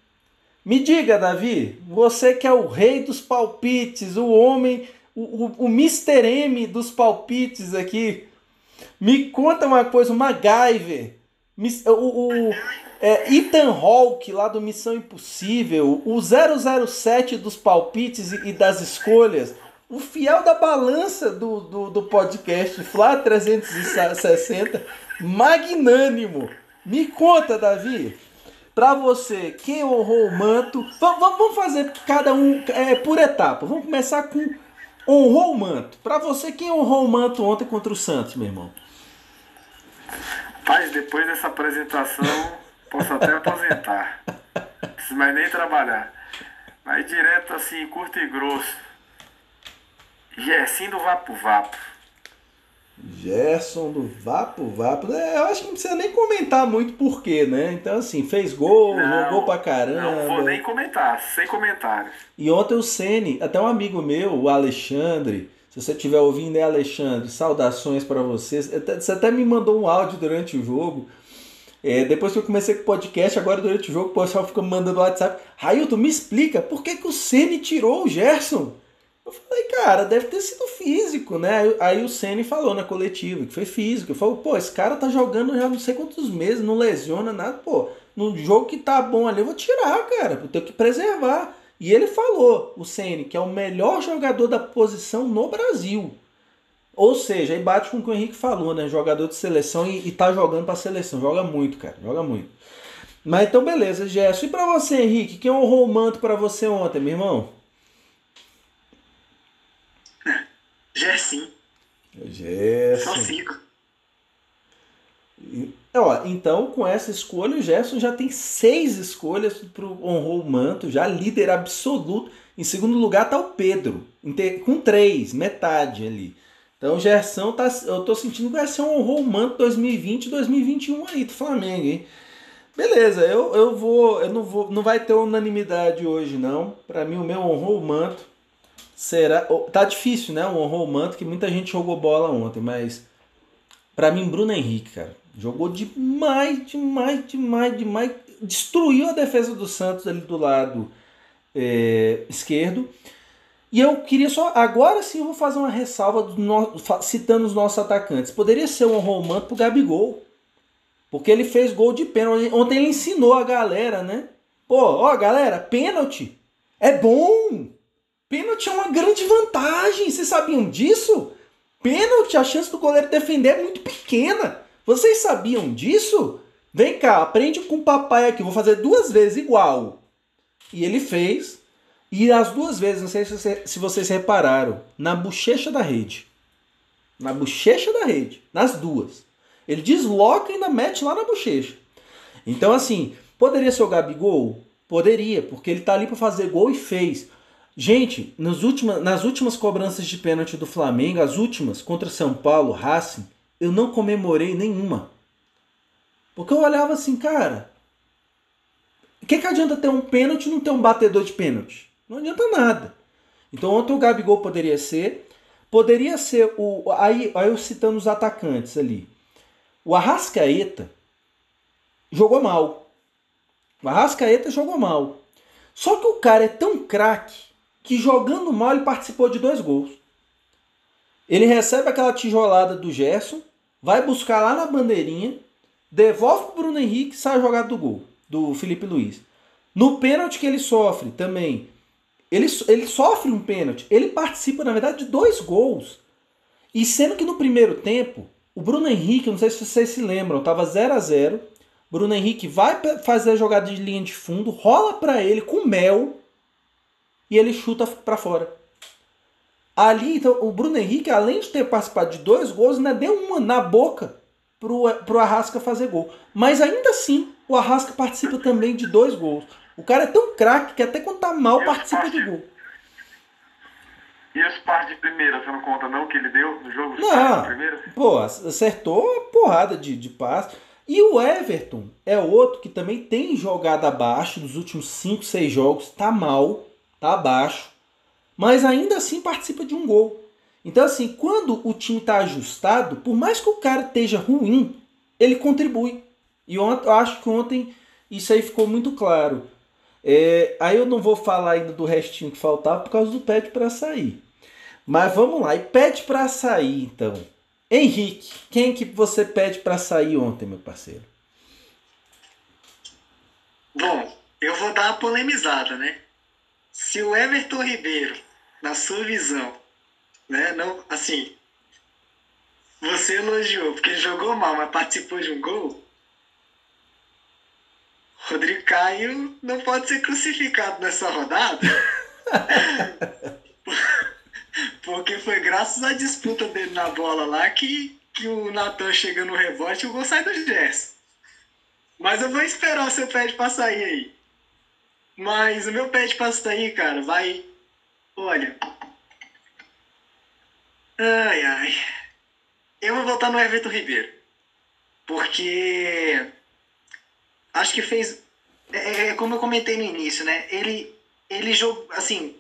Me diga, Davi, você que é o rei dos palpites, o homem, o, o, o Mr. M dos palpites aqui, me conta uma coisa, o MacGyver, o, o, é, Ethan Hawke, lá do Missão Impossível, o 007 dos palpites e das escolhas, o fiel da balança do, do, do podcast Flá 360, magnânimo. Me conta, Davi, para você, quem honrou o manto? Vamos, fazer cada um é, por etapa. Vamos começar com honrou o manto. Para você, quem honrou o manto ontem contra o Santos, meu irmão? Paz, depois dessa apresentação Posso até aposentar. Não preciso mais nem trabalhar. Mas direto assim, curto e grosso. Gerson do Vapo Vapo. Gerson do Vapo Vapo. É, eu acho que não precisa nem comentar muito porquê, né? Então, assim, fez gol, não, jogou pra caramba. Não vou nem comentar, sem comentários. E ontem o Sene, até um amigo meu, o Alexandre, se você estiver ouvindo, né, Alexandre? Saudações para vocês. Você até me mandou um áudio durante o jogo é, depois que eu comecei com o podcast, agora durante o jogo, o pessoal fica me mandando WhatsApp. Railton, me explica, por que, que o Ceni tirou o Gerson? Eu falei, cara, deve ter sido físico, né? Aí, aí o Ceni falou na coletiva que foi físico. Ele falou, pô, esse cara tá jogando já não sei quantos meses, não lesiona nada, pô. No jogo que tá bom ali, eu vou tirar, cara, eu tenho que preservar. E ele falou, o Ceni, que é o melhor jogador da posição no Brasil. Ou seja, aí bate com o que o Henrique falou, né? Jogador de seleção e, e tá jogando pra seleção. Joga muito, cara. Joga muito. Mas então, beleza, Gerson. E pra você, Henrique? Quem honrou o manto pra você ontem, meu irmão? Gerson. Gerson. Só fico. Ó, então, com essa escolha, o Gerson já tem seis escolhas pro honrou o manto, já líder absoluto. Em segundo lugar tá o Pedro, com três, metade ali. Então o Gerson tá. Eu tô sentindo que vai ser um manto 2020 2021 aí do Flamengo, hein? Beleza, eu, eu vou. Eu não vou. Não vai ter unanimidade hoje, não. Para mim, o meu honrou manto será. Tá difícil, né? O honrou manto, que muita gente jogou bola ontem, mas. Para mim, Bruno Henrique, cara, jogou demais, demais, demais, demais. Destruiu a defesa do Santos ali do lado é, esquerdo. E eu queria só. Agora sim eu vou fazer uma ressalva no, citando os nossos atacantes. Poderia ser um romano pro Gabigol. Porque ele fez gol de pênalti. Ontem ele ensinou a galera, né? Pô, ó, galera, pênalti é bom. Pênalti é uma grande vantagem. Vocês sabiam disso? Pênalti, a chance do goleiro defender é muito pequena. Vocês sabiam disso? Vem cá, aprende com o papai aqui. Vou fazer duas vezes igual. E ele fez. E as duas vezes, não sei se vocês repararam, na bochecha da rede. Na bochecha da rede. Nas duas. Ele desloca e ainda mete lá na bochecha. Então, assim, poderia ser o Gabigol? Poderia, porque ele tá ali para fazer gol e fez. Gente, nas últimas, nas últimas cobranças de pênalti do Flamengo, as últimas contra São Paulo, Racing, eu não comemorei nenhuma. Porque eu olhava assim, cara, o que, que adianta ter um pênalti e não ter um batedor de pênalti? Não adianta nada. Então ontem o Gabigol poderia ser. Poderia ser o. Aí, aí eu citando os atacantes ali. O Arrascaeta jogou mal. O Arrascaeta jogou mal. Só que o cara é tão craque que jogando mal ele participou de dois gols. Ele recebe aquela tijolada do Gerson, vai buscar lá na bandeirinha, devolve pro Bruno Henrique sai jogado do gol, do Felipe Luiz. No pênalti que ele sofre também, ele, ele sofre um pênalti, ele participa na verdade de dois gols. E sendo que no primeiro tempo o Bruno Henrique, não sei se vocês se lembram, estava 0 a 0 Bruno Henrique vai fazer a jogada de linha de fundo, rola para ele com mel e ele chuta para fora. Ali, então, o Bruno Henrique, além de ter participado de dois gols, ainda deu uma na boca pro, pro Arrasca fazer gol. Mas ainda assim, o Arrasca participa também de dois gols. O cara é tão craque que até quando tá mal participa de gol. E esse par de primeira, você não conta não que ele deu no jogo? Não, pô, acertou a porrada de, de passe. E o Everton é outro que também tem jogado abaixo nos últimos 5, 6 jogos, tá mal, tá abaixo, mas ainda assim participa de um gol. Então assim, quando o time tá ajustado, por mais que o cara esteja ruim, ele contribui. E ontem, eu acho que ontem isso aí ficou muito claro. É, aí eu não vou falar ainda do restinho que faltava por causa do pede para sair. Mas vamos lá, e pede para sair então. Henrique, quem que você pede para sair ontem, meu parceiro? Bom, eu vou dar uma polemizada, né? Se o Everton Ribeiro, na sua visão, né, não, assim, você elogiou porque ele jogou mal, mas participou de um gol, Rodrigo Caio não pode ser crucificado nessa rodada. Porque foi graças à disputa dele na bola lá que, que o Natan chega no rebote e o gol sai do Gerson. Mas eu vou esperar o seu pé de sair aí. Mas o meu pé de sair, cara, vai. Olha. Ai, ai. Eu vou voltar no Everton Ribeiro. Porque. Acho que fez. É, é como eu comentei no início, né? Ele, ele jogou. Assim,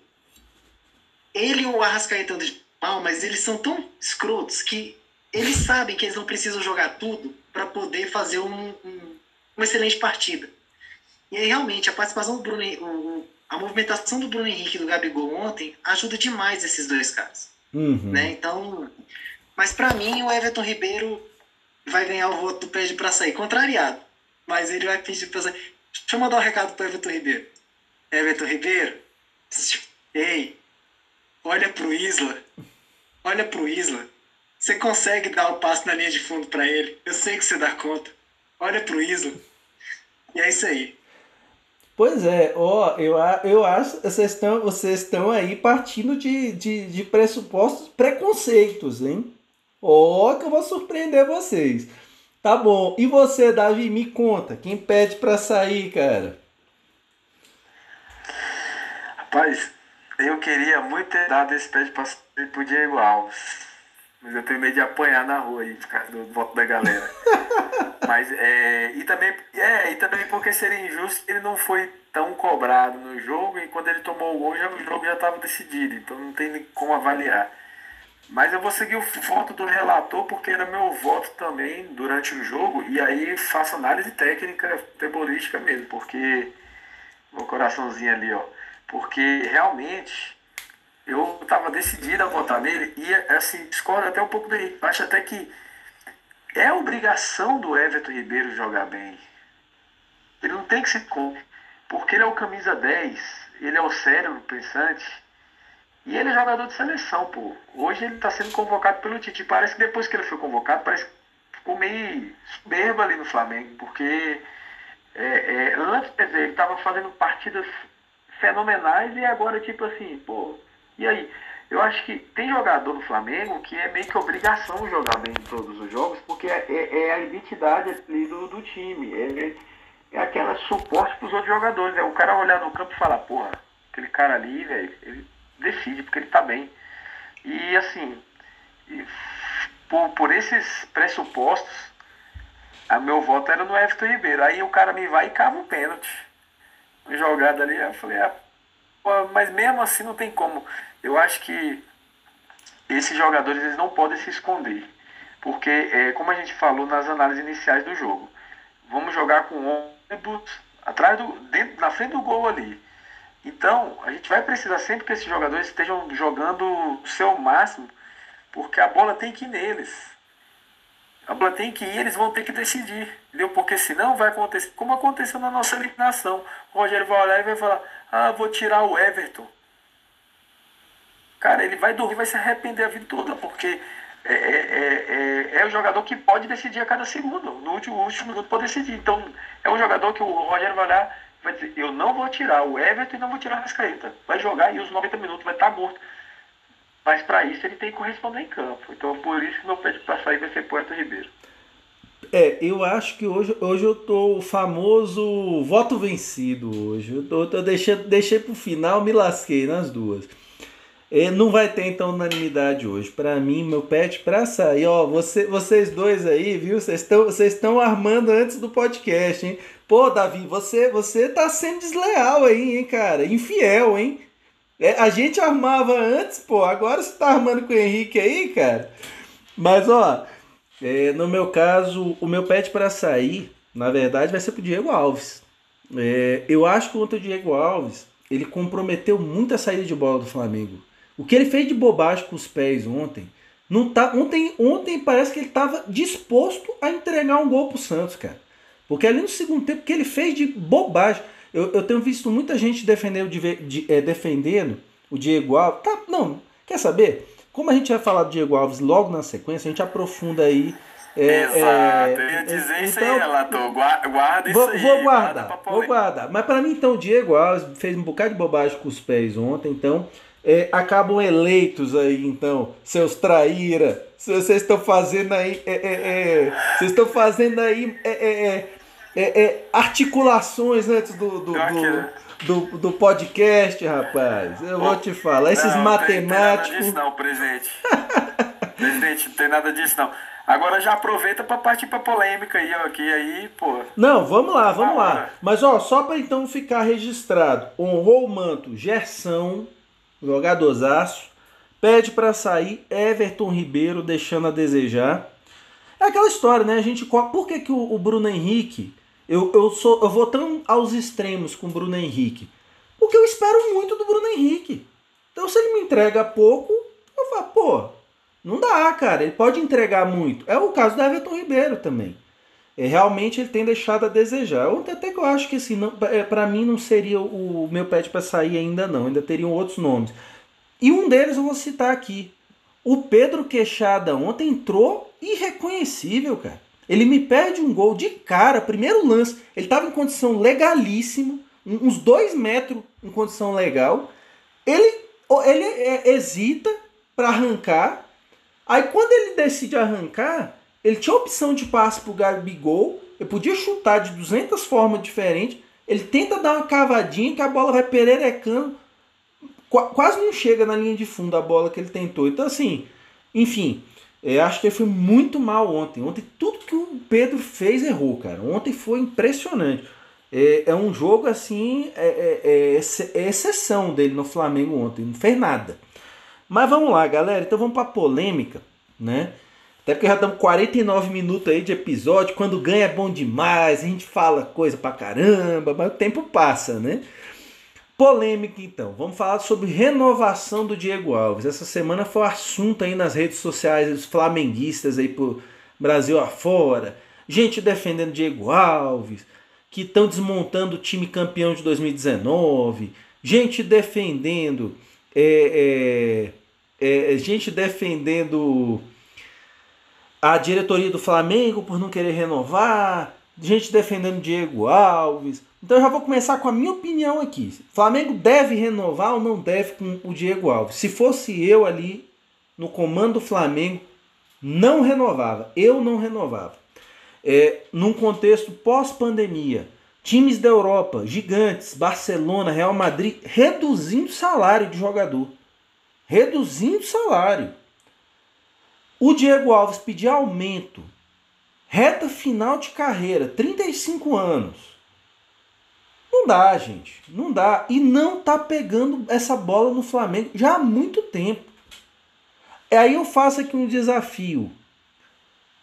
ele e o Arrascaeta andam de mal, mas eles são tão escrotos que eles sabem que eles não precisam jogar tudo para poder fazer um, um, uma excelente partida. E aí, realmente, a participação do Bruno, o, a movimentação do Bruno Henrique e do Gabigol ontem ajuda demais esses dois caras. Uhum. Né? Então, mas para mim, o Everton Ribeiro vai ganhar o voto do pede para sair, contrariado. Mas ele vai pedir para. Deixa eu mandar um recado pro Everton Ribeiro. Everton Ribeiro, ei, olha pro Isla, olha pro Isla. Você consegue dar o passo na linha de fundo para ele. Eu sei que você dá conta. Olha pro Isla. E é isso aí. Pois é, ó, eu, eu acho que vocês estão, vocês estão aí partindo de, de, de pressupostos preconceitos, hein? Ó, que eu vou surpreender vocês. Tá bom. E você, Davi, me conta. Quem pede para sair, cara? Rapaz, eu queria muito ter dado esse pé de passaporte pro Diego Alves. Mas eu tenho medo de apanhar na rua aí, por causa do voto da galera. mas, é, e também, é, e também porque seria injusto, ele não foi tão cobrado no jogo e quando ele tomou o gol, já, o jogo já estava decidido. Então não tem como avaliar. Mas eu vou seguir o voto do relator porque era meu voto também durante o jogo. E aí faço análise técnica futebolística mesmo, porque. Meu coraçãozinho ali, ó. Porque realmente eu estava decidido a votar nele e assim, discordo até um pouco dele. Acho até que é obrigação do Everton Ribeiro jogar bem. Ele não tem que se. Porque ele é o camisa 10, ele é o cérebro pensante e ele é jogador de seleção, pô. Hoje ele está sendo convocado pelo Tite. Parece que depois que ele foi convocado, parece que ficou meio soberbo ali no Flamengo. Porque é, é, antes, quer dizer, ele estava fazendo partidas fenomenais e agora, tipo assim, pô, e aí? Eu acho que tem jogador no Flamengo que é meio que obrigação jogar bem em todos os jogos, porque é, é, é a identidade do, do time. É, é aquela suporte para os outros jogadores. É o cara olhar no campo e falar, porra, aquele cara ali, velho, ele decide porque ele tá bem. E assim, por, por esses pressupostos, a meu voto era no Everton Ribeiro. Aí o cara me vai e cava um pênalti. Jogada ali, eu falei, ah, mas mesmo assim não tem como. Eu acho que esses jogadores eles não podem se esconder. Porque, é, como a gente falou nas análises iniciais do jogo, vamos jogar com ônibus atrás do, dentro, na frente do gol ali. Então, a gente vai precisar sempre que esses jogadores estejam jogando o seu máximo, porque a bola tem que ir neles. A bola tem que ir, eles vão ter que decidir, entendeu? Porque senão vai acontecer, como aconteceu na nossa eliminação. O Rogério vai olhar e vai falar: Ah, vou tirar o Everton. Cara, ele vai dormir, vai se arrepender a vida toda, porque é, é, é, é, o jogador que pode decidir a cada segundo. No último, último minuto pode decidir. Então, é um jogador que o Rogério vai olhar vai dizer, eu não vou tirar o Everton e não vou tirar a Rascaeta. Vai jogar e os 90 minutos vai estar morto. Mas para isso ele tem que corresponder em campo. Então por isso que meu pede para sair vai ser Puerto Ribeiro. É, eu acho que hoje, hoje eu tô o famoso voto vencido hoje. Eu, tô, eu deixei, deixei pro final, me lasquei nas duas. É, não vai ter então unanimidade hoje. Para mim, meu pet para sair, ó, você, vocês dois aí, viu? Vocês estão vocês estão armando antes do podcast, hein? Pô, Davi, você você tá sendo desleal aí, hein, cara? Infiel, hein? É, a gente armava antes, pô, agora você tá armando com o Henrique aí, cara. Mas ó, é, no meu caso, o meu pet para sair, na verdade, vai ser pro Diego Alves. É, eu acho que contra o Diego Alves, ele comprometeu muito a saída de bola do Flamengo. O que ele fez de bobagem com os pés ontem, não tá, ontem, ontem parece que ele estava disposto a entregar um gol pro Santos, cara. Porque ali no segundo tempo, que ele fez de bobagem. Eu, eu tenho visto muita gente defendendo, de, é, defendendo o Diego Alves. Tá, não, quer saber? Como a gente vai falar do Diego Alves logo na sequência, a gente aprofunda aí. É, Exato, é, eu ia dizer então, isso aí, então, Relator. Guarda, guarda isso vou, aí. Vou guardar, vou guardar. Mas para mim, então, o Diego Alves fez um bocado de bobagem com os pés ontem, então é, acabam eleitos aí, então, seus traíra. Vocês estão fazendo aí. É, é, é, vocês estão fazendo aí é, é, articulações antes do, do, do, do, do podcast, rapaz. Eu vou te falar. Esses não, matemáticos. Não tem nada disso, não, presidente. presidente, não tem nada disso, não. Agora já aproveita para partir para polêmica aí, ó, que aí, pô. Não, vamos lá, vamos lá. Mas ó, só para então ficar registrado, honrou o manto Gerson, jogadorzaço, pede para sair Everton Ribeiro deixando a desejar. É aquela história, né? A gente, por que, que o, o Bruno Henrique, eu, eu sou, eu vou tão aos extremos com o Bruno Henrique? Porque eu espero muito do Bruno Henrique. Então se ele me entrega pouco, eu falo, pô, não dá, cara. Ele pode entregar muito. É o caso do Everton Ribeiro também. É, realmente ele tem deixado a desejar. Eu, até que eu acho que assim, é, para mim não seria o meu pet para sair ainda não, ainda teriam outros nomes. E um deles eu vou citar aqui. O Pedro Queixada ontem entrou irreconhecível, cara. Ele me perde um gol de cara, primeiro lance. Ele estava em condição legalíssima, uns dois metros em condição legal. Ele, ele é, hesita para arrancar. Aí quando ele decide arrancar, ele tinha opção de passe pro Gabigol, ele podia chutar de 200 formas diferentes. Ele tenta dar uma cavadinha que a bola vai pererecando. Quase não chega na linha de fundo a bola que ele tentou. Então, assim, enfim, eu acho que ele foi muito mal ontem. Ontem, tudo que o Pedro fez errou, cara. Ontem foi impressionante. É, é um jogo assim, é, é, é, é exceção dele no Flamengo ontem. Não fez nada. Mas vamos lá, galera. Então vamos para polêmica, né? Até porque já estamos 49 minutos aí de episódio. Quando ganha é bom demais, a gente fala coisa pra caramba, mas o tempo passa, né? Polêmica então. Vamos falar sobre renovação do Diego Alves. Essa semana foi assunto aí nas redes sociais dos flamenguistas aí pro Brasil afora. Gente defendendo Diego Alves, que estão desmontando o time campeão de 2019. Gente defendendo é, é, é, gente defendendo a diretoria do Flamengo por não querer renovar, gente defendendo Diego Alves. Então eu já vou começar com a minha opinião aqui. Flamengo deve renovar ou não deve com o Diego Alves? Se fosse eu ali no comando do Flamengo, não renovava. Eu não renovava. É, num contexto pós-pandemia, times da Europa, gigantes, Barcelona, Real Madrid, reduzindo salário de jogador. Reduzindo salário. O Diego Alves pedir aumento. Reta final de carreira, 35 anos. Não dá, gente. Não dá. E não tá pegando essa bola no Flamengo já há muito tempo. Aí eu faço aqui um desafio.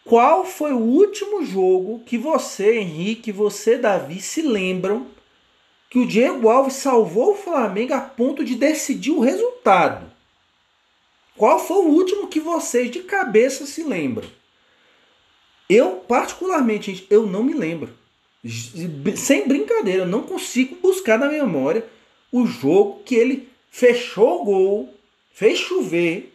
Qual foi o último jogo que você, Henrique, você, Davi, se lembram que o Diego Alves salvou o Flamengo a ponto de decidir o resultado? Qual foi o último que vocês de cabeça se lembram? Eu, particularmente, eu não me lembro. Sem brincadeira, eu não consigo buscar na memória o jogo que ele fechou o gol, fez chover,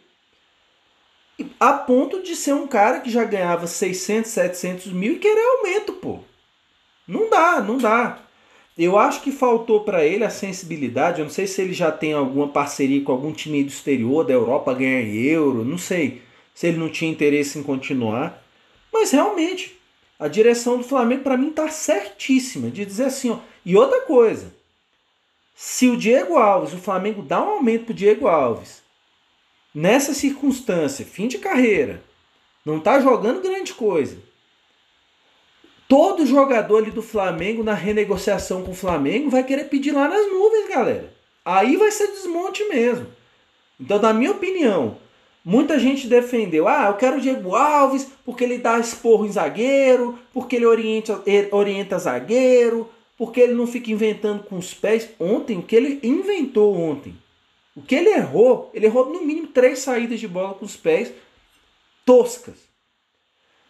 a ponto de ser um cara que já ganhava 600, 700 mil e querer aumento, pô. Não dá, não dá. Eu acho que faltou para ele a sensibilidade. Eu não sei se ele já tem alguma parceria com algum time do exterior, da Europa, ganhar euro. Não sei se ele não tinha interesse em continuar. Mas realmente, a direção do Flamengo para mim tá certíssima de dizer assim, ó. E outra coisa, se o Diego Alves, o Flamengo dá um aumento pro Diego Alves, nessa circunstância, fim de carreira, não tá jogando grande coisa Todo jogador ali do Flamengo, na renegociação com o Flamengo, vai querer pedir lá nas nuvens, galera. Aí vai ser desmonte mesmo. Então, na minha opinião, muita gente defendeu: ah, eu quero o Diego Alves porque ele dá esporro em zagueiro, porque ele orienta, orienta zagueiro, porque ele não fica inventando com os pés. Ontem, o que ele inventou ontem, o que ele errou, ele errou no mínimo três saídas de bola com os pés toscas.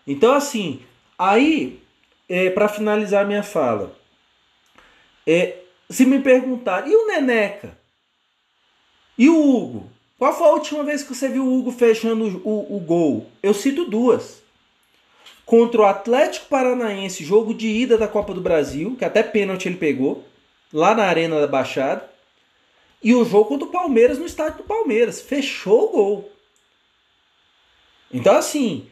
Então, assim, aí é, para finalizar minha fala, é, se me perguntar, e o Neneca? E o Hugo? Qual foi a última vez que você viu o Hugo fechando o, o gol? Eu cito duas. Contra o Atlético Paranaense, jogo de ida da Copa do Brasil, que até pênalti ele pegou, lá na Arena da Baixada. E o jogo contra o Palmeiras no estádio do Palmeiras. Fechou o gol. Então, assim,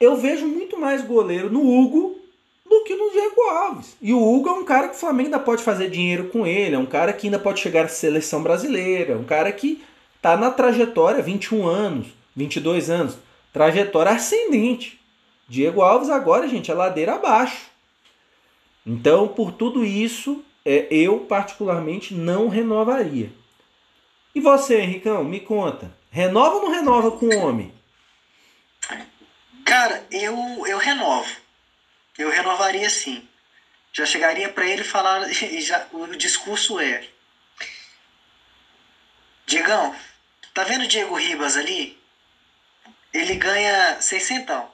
eu vejo muito mais goleiro no Hugo do que no Diego Alves. E o Hugo é um cara que o Flamengo ainda pode fazer dinheiro com ele, é um cara que ainda pode chegar à seleção brasileira, é um cara que está na trajetória 21 anos, 22 anos, trajetória ascendente. Diego Alves agora, gente, é ladeira abaixo. Então, por tudo isso, é, eu particularmente não renovaria. E você, Henricão, me conta. Renova ou não renova com o homem? Cara, eu, eu renovo eu renovaria sim. Já chegaria para ele falar, já, o discurso é: Diegão, tá vendo o Diego Ribas ali? Ele ganha 600.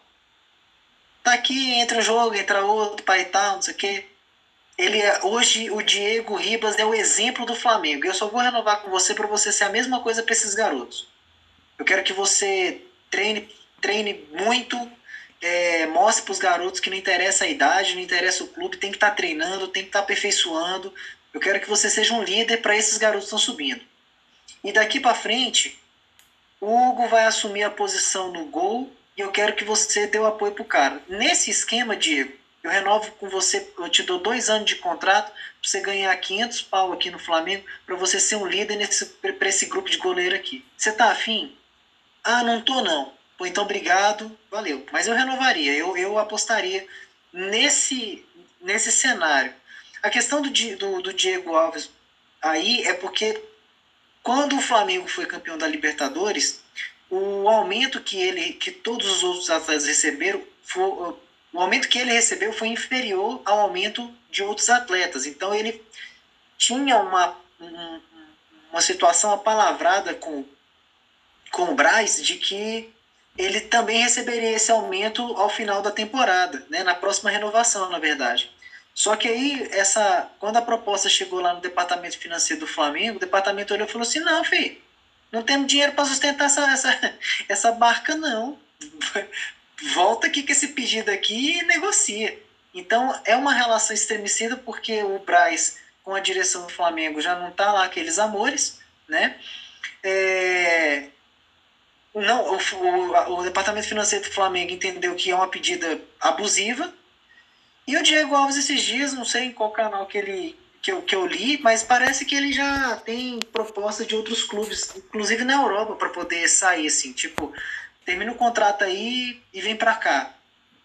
Tá aqui, entra um jogo, entra outro, pai e tal, não sei o quê. Ele é, hoje o Diego Ribas é o exemplo do Flamengo. Eu só vou renovar com você para você ser a mesma coisa para esses garotos. Eu quero que você treine, treine muito, é, mostre para os garotos que não interessa a idade, não interessa o clube, tem que estar tá treinando, tem que estar tá aperfeiçoando. Eu quero que você seja um líder para esses garotos que estão subindo. E daqui para frente, o Hugo vai assumir a posição no gol e eu quero que você dê o apoio pro cara. Nesse esquema, Diego, eu renovo com você, eu te dou dois anos de contrato para você ganhar 500 pau aqui no Flamengo, para você ser um líder para esse grupo de goleiro aqui. Você tá afim? Ah, não tô não. Pô, então obrigado, valeu. Mas eu renovaria, eu, eu apostaria nesse, nesse cenário. A questão do, do, do Diego Alves aí é porque quando o Flamengo foi campeão da Libertadores, o aumento que ele, que todos os outros atletas receberam, foi, o aumento que ele recebeu foi inferior ao aumento de outros atletas. Então ele tinha uma, uma situação apalavrada com, com o Braz de que ele também receberia esse aumento ao final da temporada, né, na próxima renovação, na verdade. Só que aí, essa, quando a proposta chegou lá no departamento financeiro do Flamengo, o departamento olhou e falou assim: não, filho, não temos dinheiro para sustentar essa, essa, essa barca, não. Volta aqui com esse pedido aqui e negocia. Então, é uma relação estremecida porque o Braz, com a direção do Flamengo, já não está lá aqueles amores, né? É, não, o, o, o, departamento financeiro do Flamengo entendeu que é uma pedida abusiva. E o Diego Alves esses dias, não sei em qual canal que ele que eu, que eu li, mas parece que ele já tem proposta de outros clubes, inclusive na Europa, para poder sair assim, tipo, termina o contrato aí e vem para cá.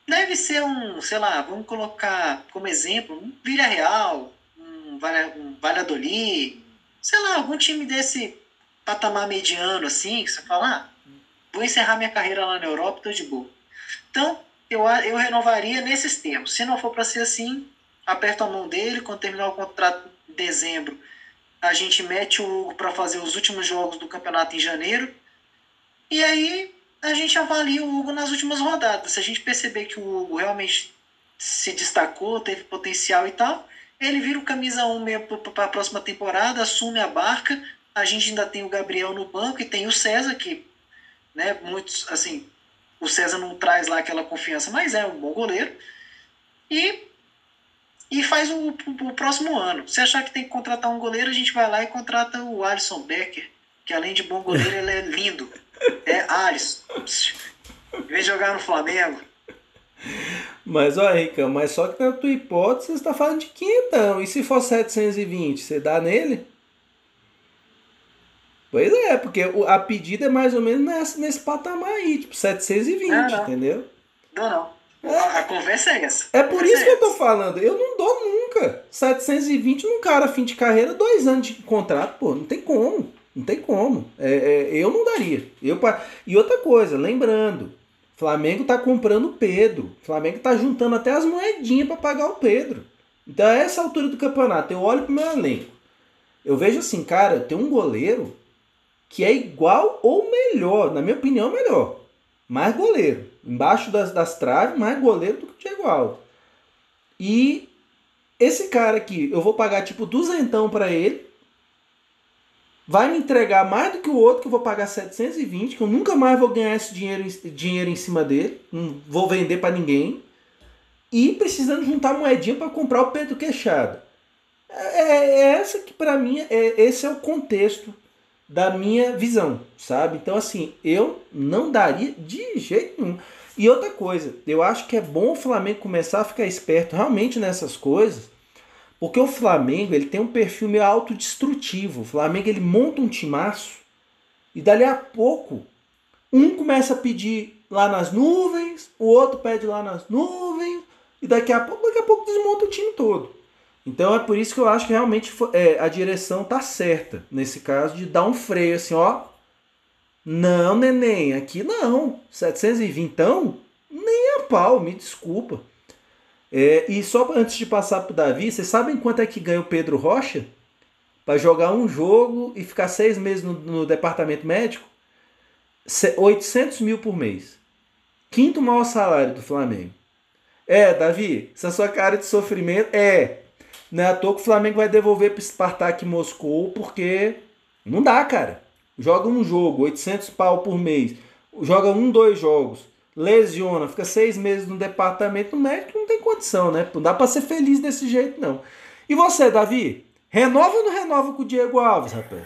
Deve ser um, sei lá, vamos colocar como exemplo, um Vila Real, um, um Valladolid, sei lá, algum time desse patamar mediano assim, que você fala, ah, vou encerrar minha carreira lá na Europa, tô de boa. Então, eu, eu renovaria nesses termos. Se não for para ser assim, aperto a mão dele, quando terminar o contrato em dezembro, a gente mete o Hugo para fazer os últimos jogos do campeonato em janeiro. E aí a gente avalia o Hugo nas últimas rodadas. Se a gente perceber que o Hugo realmente se destacou, teve potencial e tal, ele vira o camisa 1 para a próxima temporada, assume a barca. A gente ainda tem o Gabriel no banco e tem o César, que né? Muitos, assim, o César não traz lá aquela confiança, mas é um bom goleiro. E, e faz o, o, o, próximo ano. Se achar que tem que contratar um goleiro, a gente vai lá e contrata o Alisson Becker, que além de bom goleiro, ele é lindo. É Alisson. Em vez de jogar no Flamengo. Mas olha, Rica, mas só que na tua hipótese você está falando de quinhentão. E se for 720, você dá nele? Pois é, porque a pedida é mais ou menos nesse, nesse patamar aí, tipo 720, não, não. entendeu? Não, não. É. A conversa é essa. É por isso é que eu tô falando. Eu não dou nunca. 720 num cara fim de carreira, dois anos de contrato, pô, não tem como. Não tem como. É, é, eu não daria. Eu, e outra coisa, lembrando, Flamengo tá comprando o Pedro. Flamengo tá juntando até as moedinhas para pagar o Pedro. Então, a essa altura do campeonato, eu olho pro meu elenco. Eu vejo assim, cara, tem um goleiro que é igual ou melhor, na minha opinião, melhor. Mais goleiro. Embaixo das, das traves, mais goleiro do que o Diego Alves. E esse cara aqui, eu vou pagar tipo duzentão para ele. Vai me entregar mais do que o outro, que eu vou pagar 720, que eu nunca mais vou ganhar esse dinheiro, dinheiro em cima dele. Não vou vender para ninguém. E precisando juntar moedinha para comprar o Pedro Queixado. É, é essa que para mim, é, esse é o contexto da minha visão, sabe? Então, assim, eu não daria de jeito nenhum. E outra coisa, eu acho que é bom o Flamengo começar a ficar esperto realmente nessas coisas, porque o Flamengo ele tem um perfil meio autodestrutivo. O Flamengo ele monta um timaço e dali a pouco um começa a pedir lá nas nuvens, o outro pede lá nas nuvens, e daqui a pouco, daqui a pouco desmonta o time todo. Então é por isso que eu acho que realmente é, a direção tá certa nesse caso de dar um freio assim, ó. Não, neném, aqui não. 720 então? Nem a pau, me desculpa. É, e só antes de passar pro Davi, vocês sabem quanto é que ganha o Pedro Rocha? Para jogar um jogo e ficar seis meses no, no departamento médico? 800 mil por mês. Quinto maior salário do Flamengo. É, Davi, essa sua cara de sofrimento. É, não é à toa que o Flamengo vai devolver para Spartak Moscou, porque não dá, cara. Joga um jogo, 800 pau por mês. Joga um, dois jogos. Lesiona, fica seis meses no departamento médico, não tem condição, né? Não dá para ser feliz desse jeito, não. E você, Davi? Renova ou não renova com o Diego Alves, rapaz?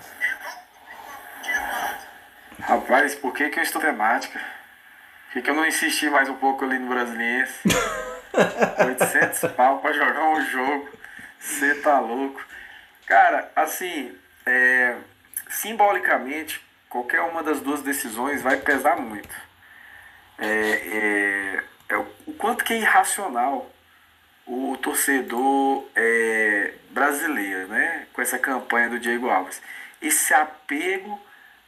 Rapaz, por que, que eu estou temática? Por que, que eu não insisti mais um pouco ali no Brasiliense? 800 pau para jogar um jogo. Você tá louco. Cara, assim, é, simbolicamente, qualquer uma das duas decisões vai pesar muito. É, é, é o, quanto que é irracional o torcedor é, brasileiro, né? Com essa campanha do Diego Alves. esse apego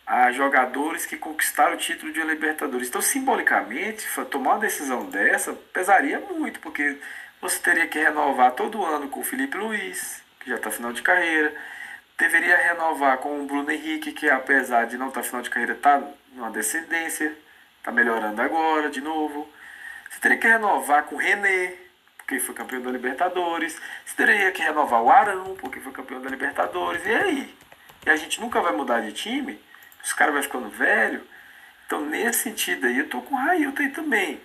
a jogadores que conquistaram o título de Libertadores. Então, simbolicamente, tomar uma decisão dessa pesaria muito, porque você teria que renovar todo ano com o Felipe Luiz, que já está final de carreira, deveria renovar com o Bruno Henrique, que apesar de não estar tá final de carreira, está numa descendência, está melhorando agora de novo. Você teria que renovar com o René, porque foi campeão da Libertadores. Você teria que renovar o Arão, porque foi campeão da Libertadores. E aí? E a gente nunca vai mudar de time? os caras vão ficando velho. Então, nesse sentido aí, eu tô com o Railton aí também.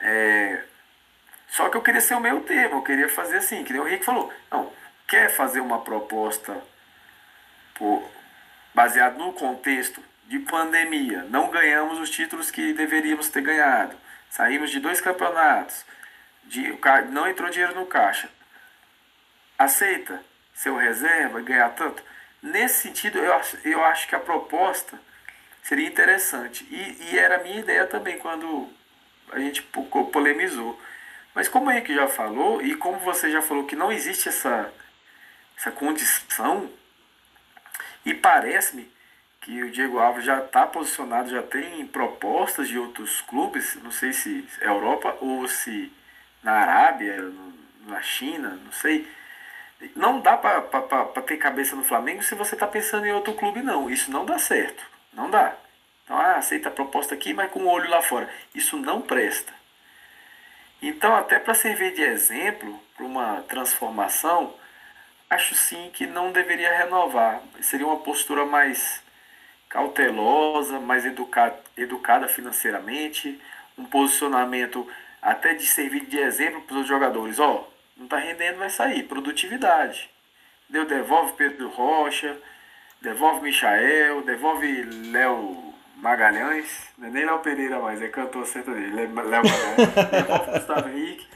É... Só que eu queria ser o meu termo, eu queria fazer assim, que nem o Rick falou. Não, quer fazer uma proposta por, baseado no contexto de pandemia, não ganhamos os títulos que deveríamos ter ganhado, saímos de dois campeonatos, de, não entrou dinheiro no caixa. Aceita seu reserva e ganhar tanto? Nesse sentido, eu acho, eu acho que a proposta seria interessante. E, e era a minha ideia também quando a gente polemizou. Mas como o Henrique já falou, e como você já falou que não existe essa, essa condição, e parece-me que o Diego Alves já está posicionado, já tem propostas de outros clubes, não sei se é Europa ou se na Arábia, na China, não sei não dá para ter cabeça no Flamengo se você está pensando em outro clube, não. Isso não dá certo. Não dá. Então, ah, aceita a proposta aqui, mas com o olho lá fora. Isso não presta. Então, até para servir de exemplo para uma transformação, acho sim que não deveria renovar. Seria uma postura mais cautelosa, mais educada, educada financeiramente, um posicionamento até de servir de exemplo para os jogadores. Ó, oh, não está rendendo, vai sair. Produtividade. Deu, devolve Pedro Rocha, devolve Michael, devolve Léo Magalhães. Não é nem Léo Pereira mais, é cantor sertanejo. Léo Magalhães. Gustavo Henrique.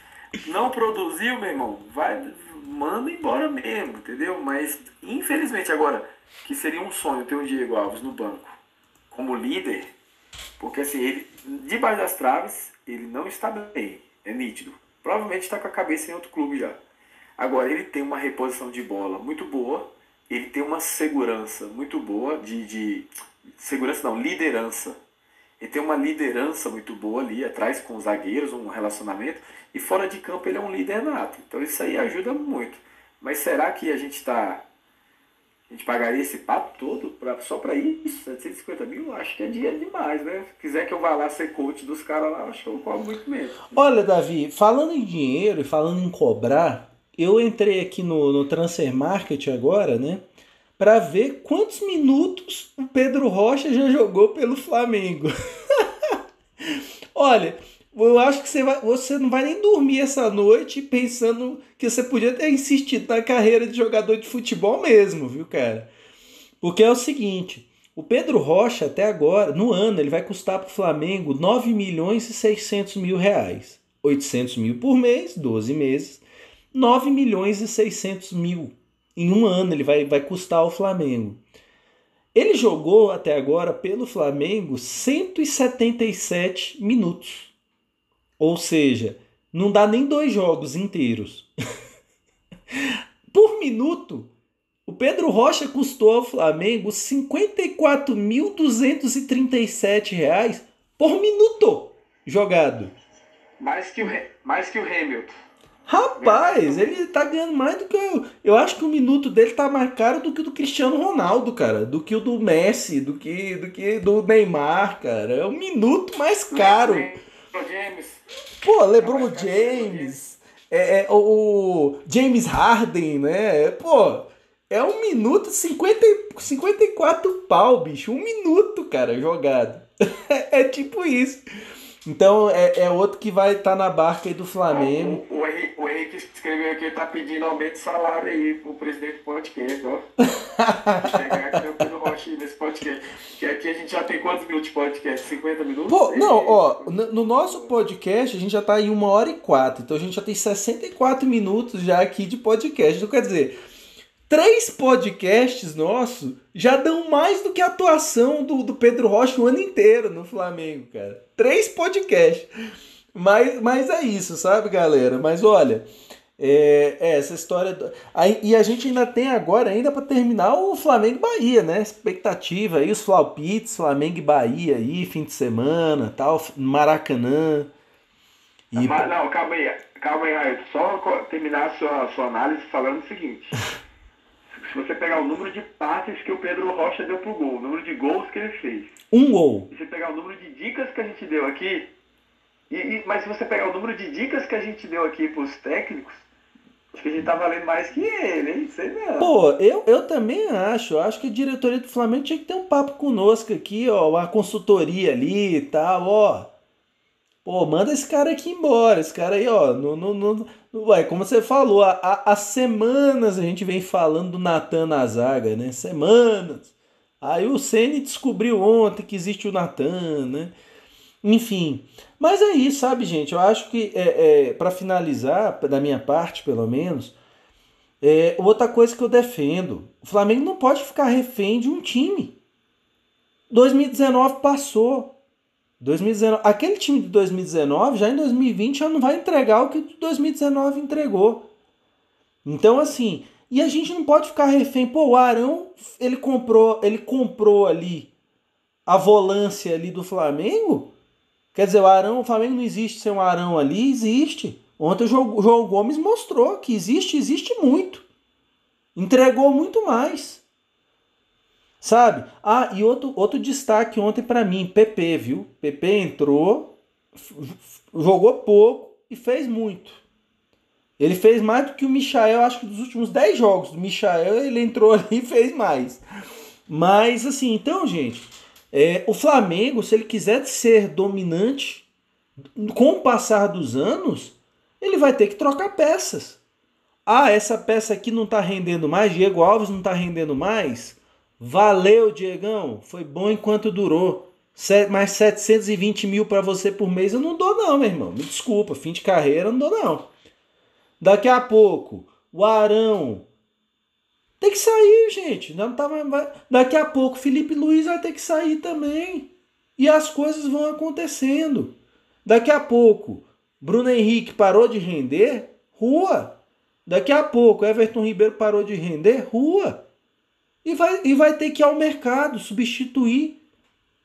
Não produziu, meu irmão, vai, manda embora mesmo, entendeu? Mas, infelizmente, agora, que seria um sonho ter o Diego Alves no banco como líder, porque assim, ele, debaixo das traves, ele não está bem, é nítido. Provavelmente está com a cabeça em outro clube já. Agora, ele tem uma reposição de bola muito boa, ele tem uma segurança muito boa, de, de segurança não, liderança. Ele tem uma liderança muito boa ali atrás com os zagueiros, um relacionamento, e fora de campo ele é um líder nato. Então isso aí ajuda muito. Mas será que a gente está a gente pagaria esse papo todo pra, só para isso? 750 mil? Acho que é dinheiro demais, né? Se quiser que eu vá lá ser coach dos caras lá, acho que eu cobro muito mesmo. Olha, Davi, falando em dinheiro e falando em cobrar, eu entrei aqui no, no Transfer Market agora, né? Para ver quantos minutos o Pedro Rocha já jogou pelo Flamengo. Olha, eu acho que você, vai, você não vai nem dormir essa noite pensando que você podia ter insistido na carreira de jogador de futebol mesmo, viu, cara? Porque é o seguinte, o Pedro Rocha até agora, no ano, ele vai custar para o Flamengo 9 milhões e 600 mil reais. 800 mil por mês, 12 meses. 9 milhões e 600 mil. Em um ano ele vai, vai custar ao Flamengo. Ele jogou até agora pelo Flamengo 177 minutos. Ou seja, não dá nem dois jogos inteiros. Por minuto, o Pedro Rocha custou ao Flamengo R$ 54.237 por minuto jogado. Mais que o, mais que o Hamilton. Rapaz, ele tá ganhando mais do que eu. Eu acho que o minuto dele tá mais caro do que o do Cristiano Ronaldo, cara. Do que o do Messi, do que do que do Neymar, cara. É um minuto mais caro. James. Pô, LeBron James, é, é, o James Harden, né? Pô, é um minuto 50, 54 pau, bicho. Um minuto, cara, jogado. é tipo isso. Então é, é outro que vai estar tá na barca aí do Flamengo. O, Henrique, o Henrique escreveu que tá pedindo aumento de salário aí pro presidente do podcast, ó. Chegar aqui no nesse podcast. Que aqui a gente já tem quantos minutos de podcast? 50 minutos? Pô, não, ó, no nosso podcast a gente já tá em uma hora e quatro. Então a gente já tem 64 minutos já aqui de podcast. Então quer dizer três podcasts nossos já dão mais do que a atuação do, do Pedro Rocha o ano inteiro no Flamengo, cara. Três podcasts. Mas, mas é isso, sabe, galera? Mas olha, É, é, essa história. Do... Aí, e a gente ainda tem agora, ainda para terminar, o Flamengo Bahia, né? Expectativa aí, os Flaupites, Flamengo e Bahia aí, fim de semana, tal, Maracanã. E... Mas, não, calma aí, calma aí, Raio. Só terminar a sua, sua análise falando o seguinte. se você pegar o número de passes que o Pedro Rocha deu pro gol, o número de gols que ele fez. Um gol. E você pegar o número de dicas que a gente deu aqui, e, e, mas se você pegar o número de dicas que a gente deu aqui pros técnicos, acho que a gente tá valendo mais que ele, hein? Sei não. Pô, eu, eu também acho. Eu acho que a diretoria do Flamengo tinha que ter um papo conosco aqui, ó, uma consultoria ali e tal, ó. Pô, manda esse cara aqui embora. Esse cara aí, ó, no, no, no, Ué, como você falou, há, há, semanas a gente vem falando do Natan na zaga, né? Semanas. Aí o Ceni descobriu ontem que existe o Natan, né? Enfim. Mas é isso, sabe, gente? Eu acho que, é, é para finalizar, da minha parte, pelo menos, é, outra coisa que eu defendo: o Flamengo não pode ficar refém de um time. 2019 passou. 2019, aquele time de 2019 já em 2020 já não vai entregar o que 2019 entregou. Então assim, e a gente não pode ficar refém, pô, o Arão, ele comprou, ele comprou ali a volância ali do Flamengo. Quer dizer, o Arão, o Flamengo não existe sem um Arão ali, existe. Ontem o João, Gomes mostrou que existe, existe muito. Entregou muito mais. Sabe? Ah, e outro, outro destaque ontem para mim, PP, viu? PP entrou, jogou pouco e fez muito. Ele fez mais do que o Michael, acho que dos últimos 10 jogos do Michael, ele entrou ali e fez mais. Mas assim, então, gente, é, o Flamengo, se ele quiser ser dominante com o passar dos anos, ele vai ter que trocar peças. Ah, essa peça aqui não está rendendo mais, Diego Alves não está rendendo mais. Valeu, Diegão. Foi bom enquanto durou. Mais 720 mil para você por mês eu não dou, não, meu irmão. Me desculpa, fim de carreira eu não dou, não. Daqui a pouco, o Arão. Tem que sair, gente. Não tá mais... Daqui a pouco, Felipe Luiz vai ter que sair também. E as coisas vão acontecendo. Daqui a pouco, Bruno Henrique parou de render, rua. Daqui a pouco, Everton Ribeiro parou de render, rua. E vai, e vai ter que ir ao mercado substituir.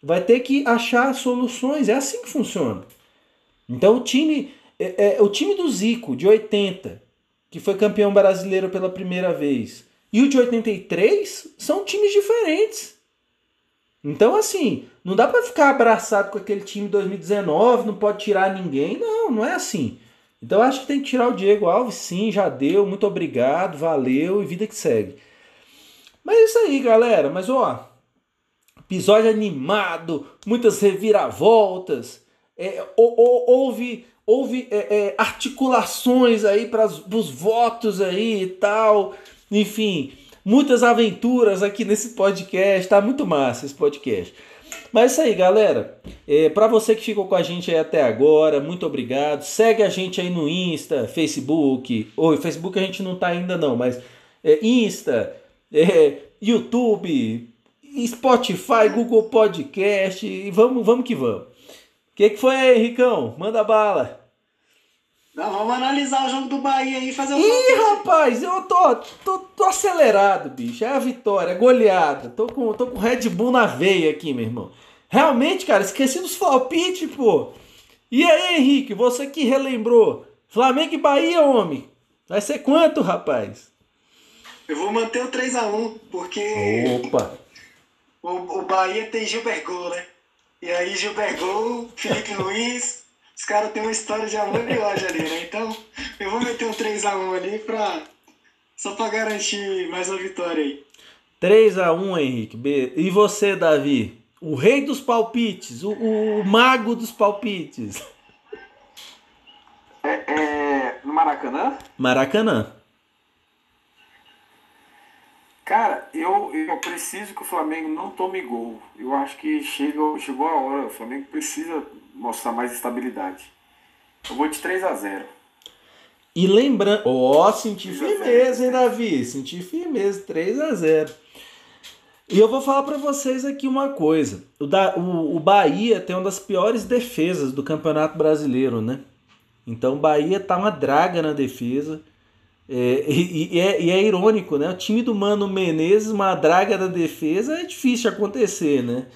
Vai ter que achar soluções. É assim que funciona. Então o time, é, é, o time do Zico, de 80, que foi campeão brasileiro pela primeira vez, e o de 83 são times diferentes. Então, assim, não dá para ficar abraçado com aquele time de 2019, não pode tirar ninguém. Não, não é assim. Então, acho que tem que tirar o Diego Alves, sim, já deu, muito obrigado, valeu e vida que segue. Mas é isso aí, galera. Mas ó, episódio animado, muitas reviravoltas. É, houve houve é, é, articulações aí para os votos aí e tal. Enfim, muitas aventuras aqui nesse podcast. Tá muito massa esse podcast. Mas é isso aí, galera. É, para você que ficou com a gente aí até agora, muito obrigado. Segue a gente aí no Insta, Facebook. Ou Facebook a gente não tá ainda não, mas é, Insta, é, YouTube, Spotify, Google Podcast e vamos, vamos que vamos. O que, que foi aí, Ricão? Manda bala. Não, vamos analisar o jogo do Bahia aí e fazer o Ih, rapaz, eu tô, tô, tô acelerado, bicho. É a vitória, é goleada. Tô com, tô com Red Bull na veia aqui, meu irmão. Realmente, cara, esqueci dos palpites, pô. E aí, Henrique, você que relembrou. Flamengo e Bahia, homem. Vai ser quanto, rapaz? Eu vou manter o 3x1, porque. Opa! O, o Bahia tem Gilbergol, né? E aí, Gilbergol, Felipe Luiz, os caras têm uma história de amor e ódio ali, né? Então, eu vou meter um 3x1 ali pra. Só pra garantir mais uma vitória aí. 3x1, Henrique. E você, Davi? O rei dos palpites, o, o mago dos palpites. É, é, no Maracanã? Maracanã. Cara, eu, eu preciso que o Flamengo não tome gol. Eu acho que chegou, chegou a hora. O Flamengo precisa mostrar mais estabilidade. Eu vou de 3 a 0 E lembrando. Ó, oh, senti firmeza, hein, Davi? Senti firmeza, 3 a 0 E eu vou falar para vocês aqui uma coisa. O, da, o, o Bahia tem uma das piores defesas do Campeonato Brasileiro, né? Então o Bahia tá uma draga na defesa. É, e, e, é, e, é, irônico, né? O time do Mano Menezes, uma draga da defesa, é difícil acontecer, né?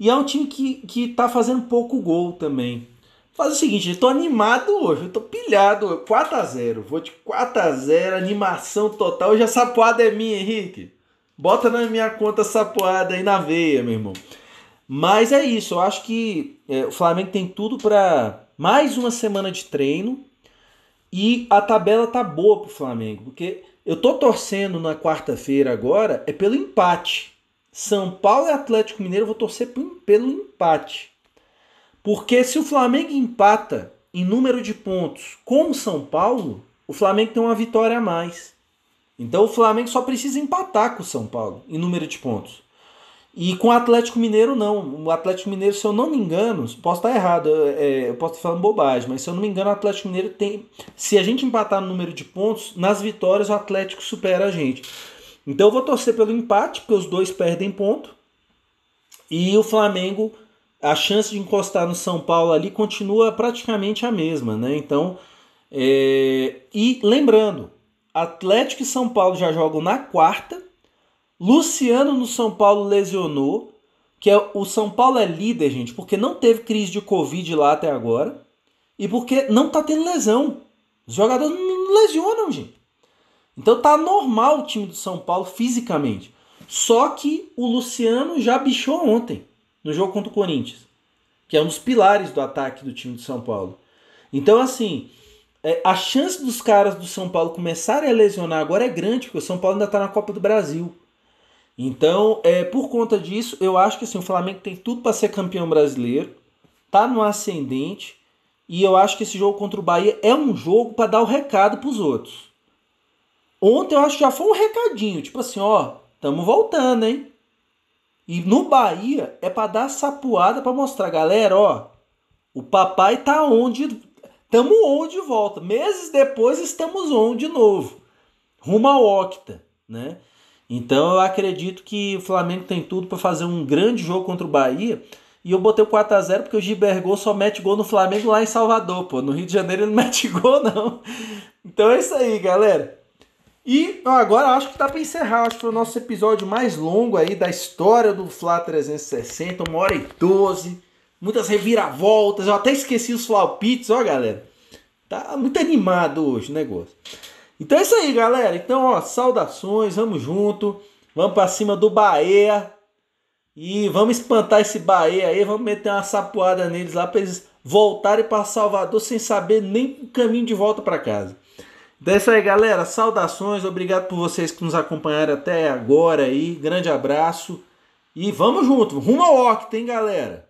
E é um time que, que tá fazendo pouco gol também. Faz o seguinte, eu tô animado hoje, eu tô pilhado. 4x0. Vou de 4x0, animação total. Hoje a sapoada é minha, Henrique. Bota na minha conta sapoada aí na veia, meu irmão. Mas é isso, eu acho que é, o Flamengo tem tudo para mais uma semana de treino e a tabela tá boa pro Flamengo, porque eu tô torcendo na quarta-feira agora é pelo empate. São Paulo e Atlético Mineiro eu vou torcer pelo empate. Porque se o Flamengo empata em número de pontos com o São Paulo, o Flamengo tem uma vitória a mais. Então o Flamengo só precisa empatar com o São Paulo em número de pontos. E com o Atlético Mineiro, não. O Atlético Mineiro, se eu não me engano, posso estar errado, é, eu posso estar falando bobagem, mas se eu não me engano, o Atlético Mineiro tem. Se a gente empatar no número de pontos, nas vitórias o Atlético supera a gente. Então eu vou torcer pelo empate, porque os dois perdem ponto. E o Flamengo, a chance de encostar no São Paulo ali continua praticamente a mesma, né? Então. É... E lembrando, Atlético e São Paulo já jogam na quarta Luciano no São Paulo lesionou, que é, o São Paulo é líder, gente, porque não teve crise de Covid lá até agora e porque não tá tendo lesão. Os jogadores não lesionam, gente. Então tá normal o time do São Paulo fisicamente. Só que o Luciano já bichou ontem, no jogo contra o Corinthians, que é um dos pilares do ataque do time do São Paulo. Então, assim, é, a chance dos caras do São Paulo começarem a lesionar agora é grande, porque o São Paulo ainda está na Copa do Brasil. Então, é, por conta disso, eu acho que assim, o Flamengo tem tudo para ser campeão brasileiro, tá no ascendente, e eu acho que esse jogo contra o Bahia é um jogo para dar o recado para os outros. Ontem eu acho que já foi um recadinho, tipo assim, ó, estamos voltando, hein? E no Bahia é para dar sapuada para mostrar, galera, ó, o papai tá onde, estamos onde de volta. Meses depois estamos onde de novo, rumo ao Octa, né? Então eu acredito que o Flamengo tem tudo para fazer um grande jogo contra o Bahia. E eu botei o 4x0 porque o Gibergol só mete gol no Flamengo lá em Salvador, pô. No Rio de Janeiro ele não mete gol, não. Então é isso aí, galera. E agora acho que tá para encerrar. Acho que foi o nosso episódio mais longo aí da história do Fla 360. Uma hora e 12. Muitas reviravoltas. Eu até esqueci os palpites, ó, galera. Tá muito animado hoje o negócio. Então é isso aí, galera. Então, ó, saudações, vamos junto. Vamos para cima do Bahia. E vamos espantar esse Bahia aí, vamos meter uma sapoada neles lá para eles voltarem para Salvador sem saber nem o caminho de volta para casa. Então é isso aí, galera. Saudações. Obrigado por vocês que nos acompanharam até agora aí. Grande abraço. E vamos junto. Rumo ao OC, tem galera?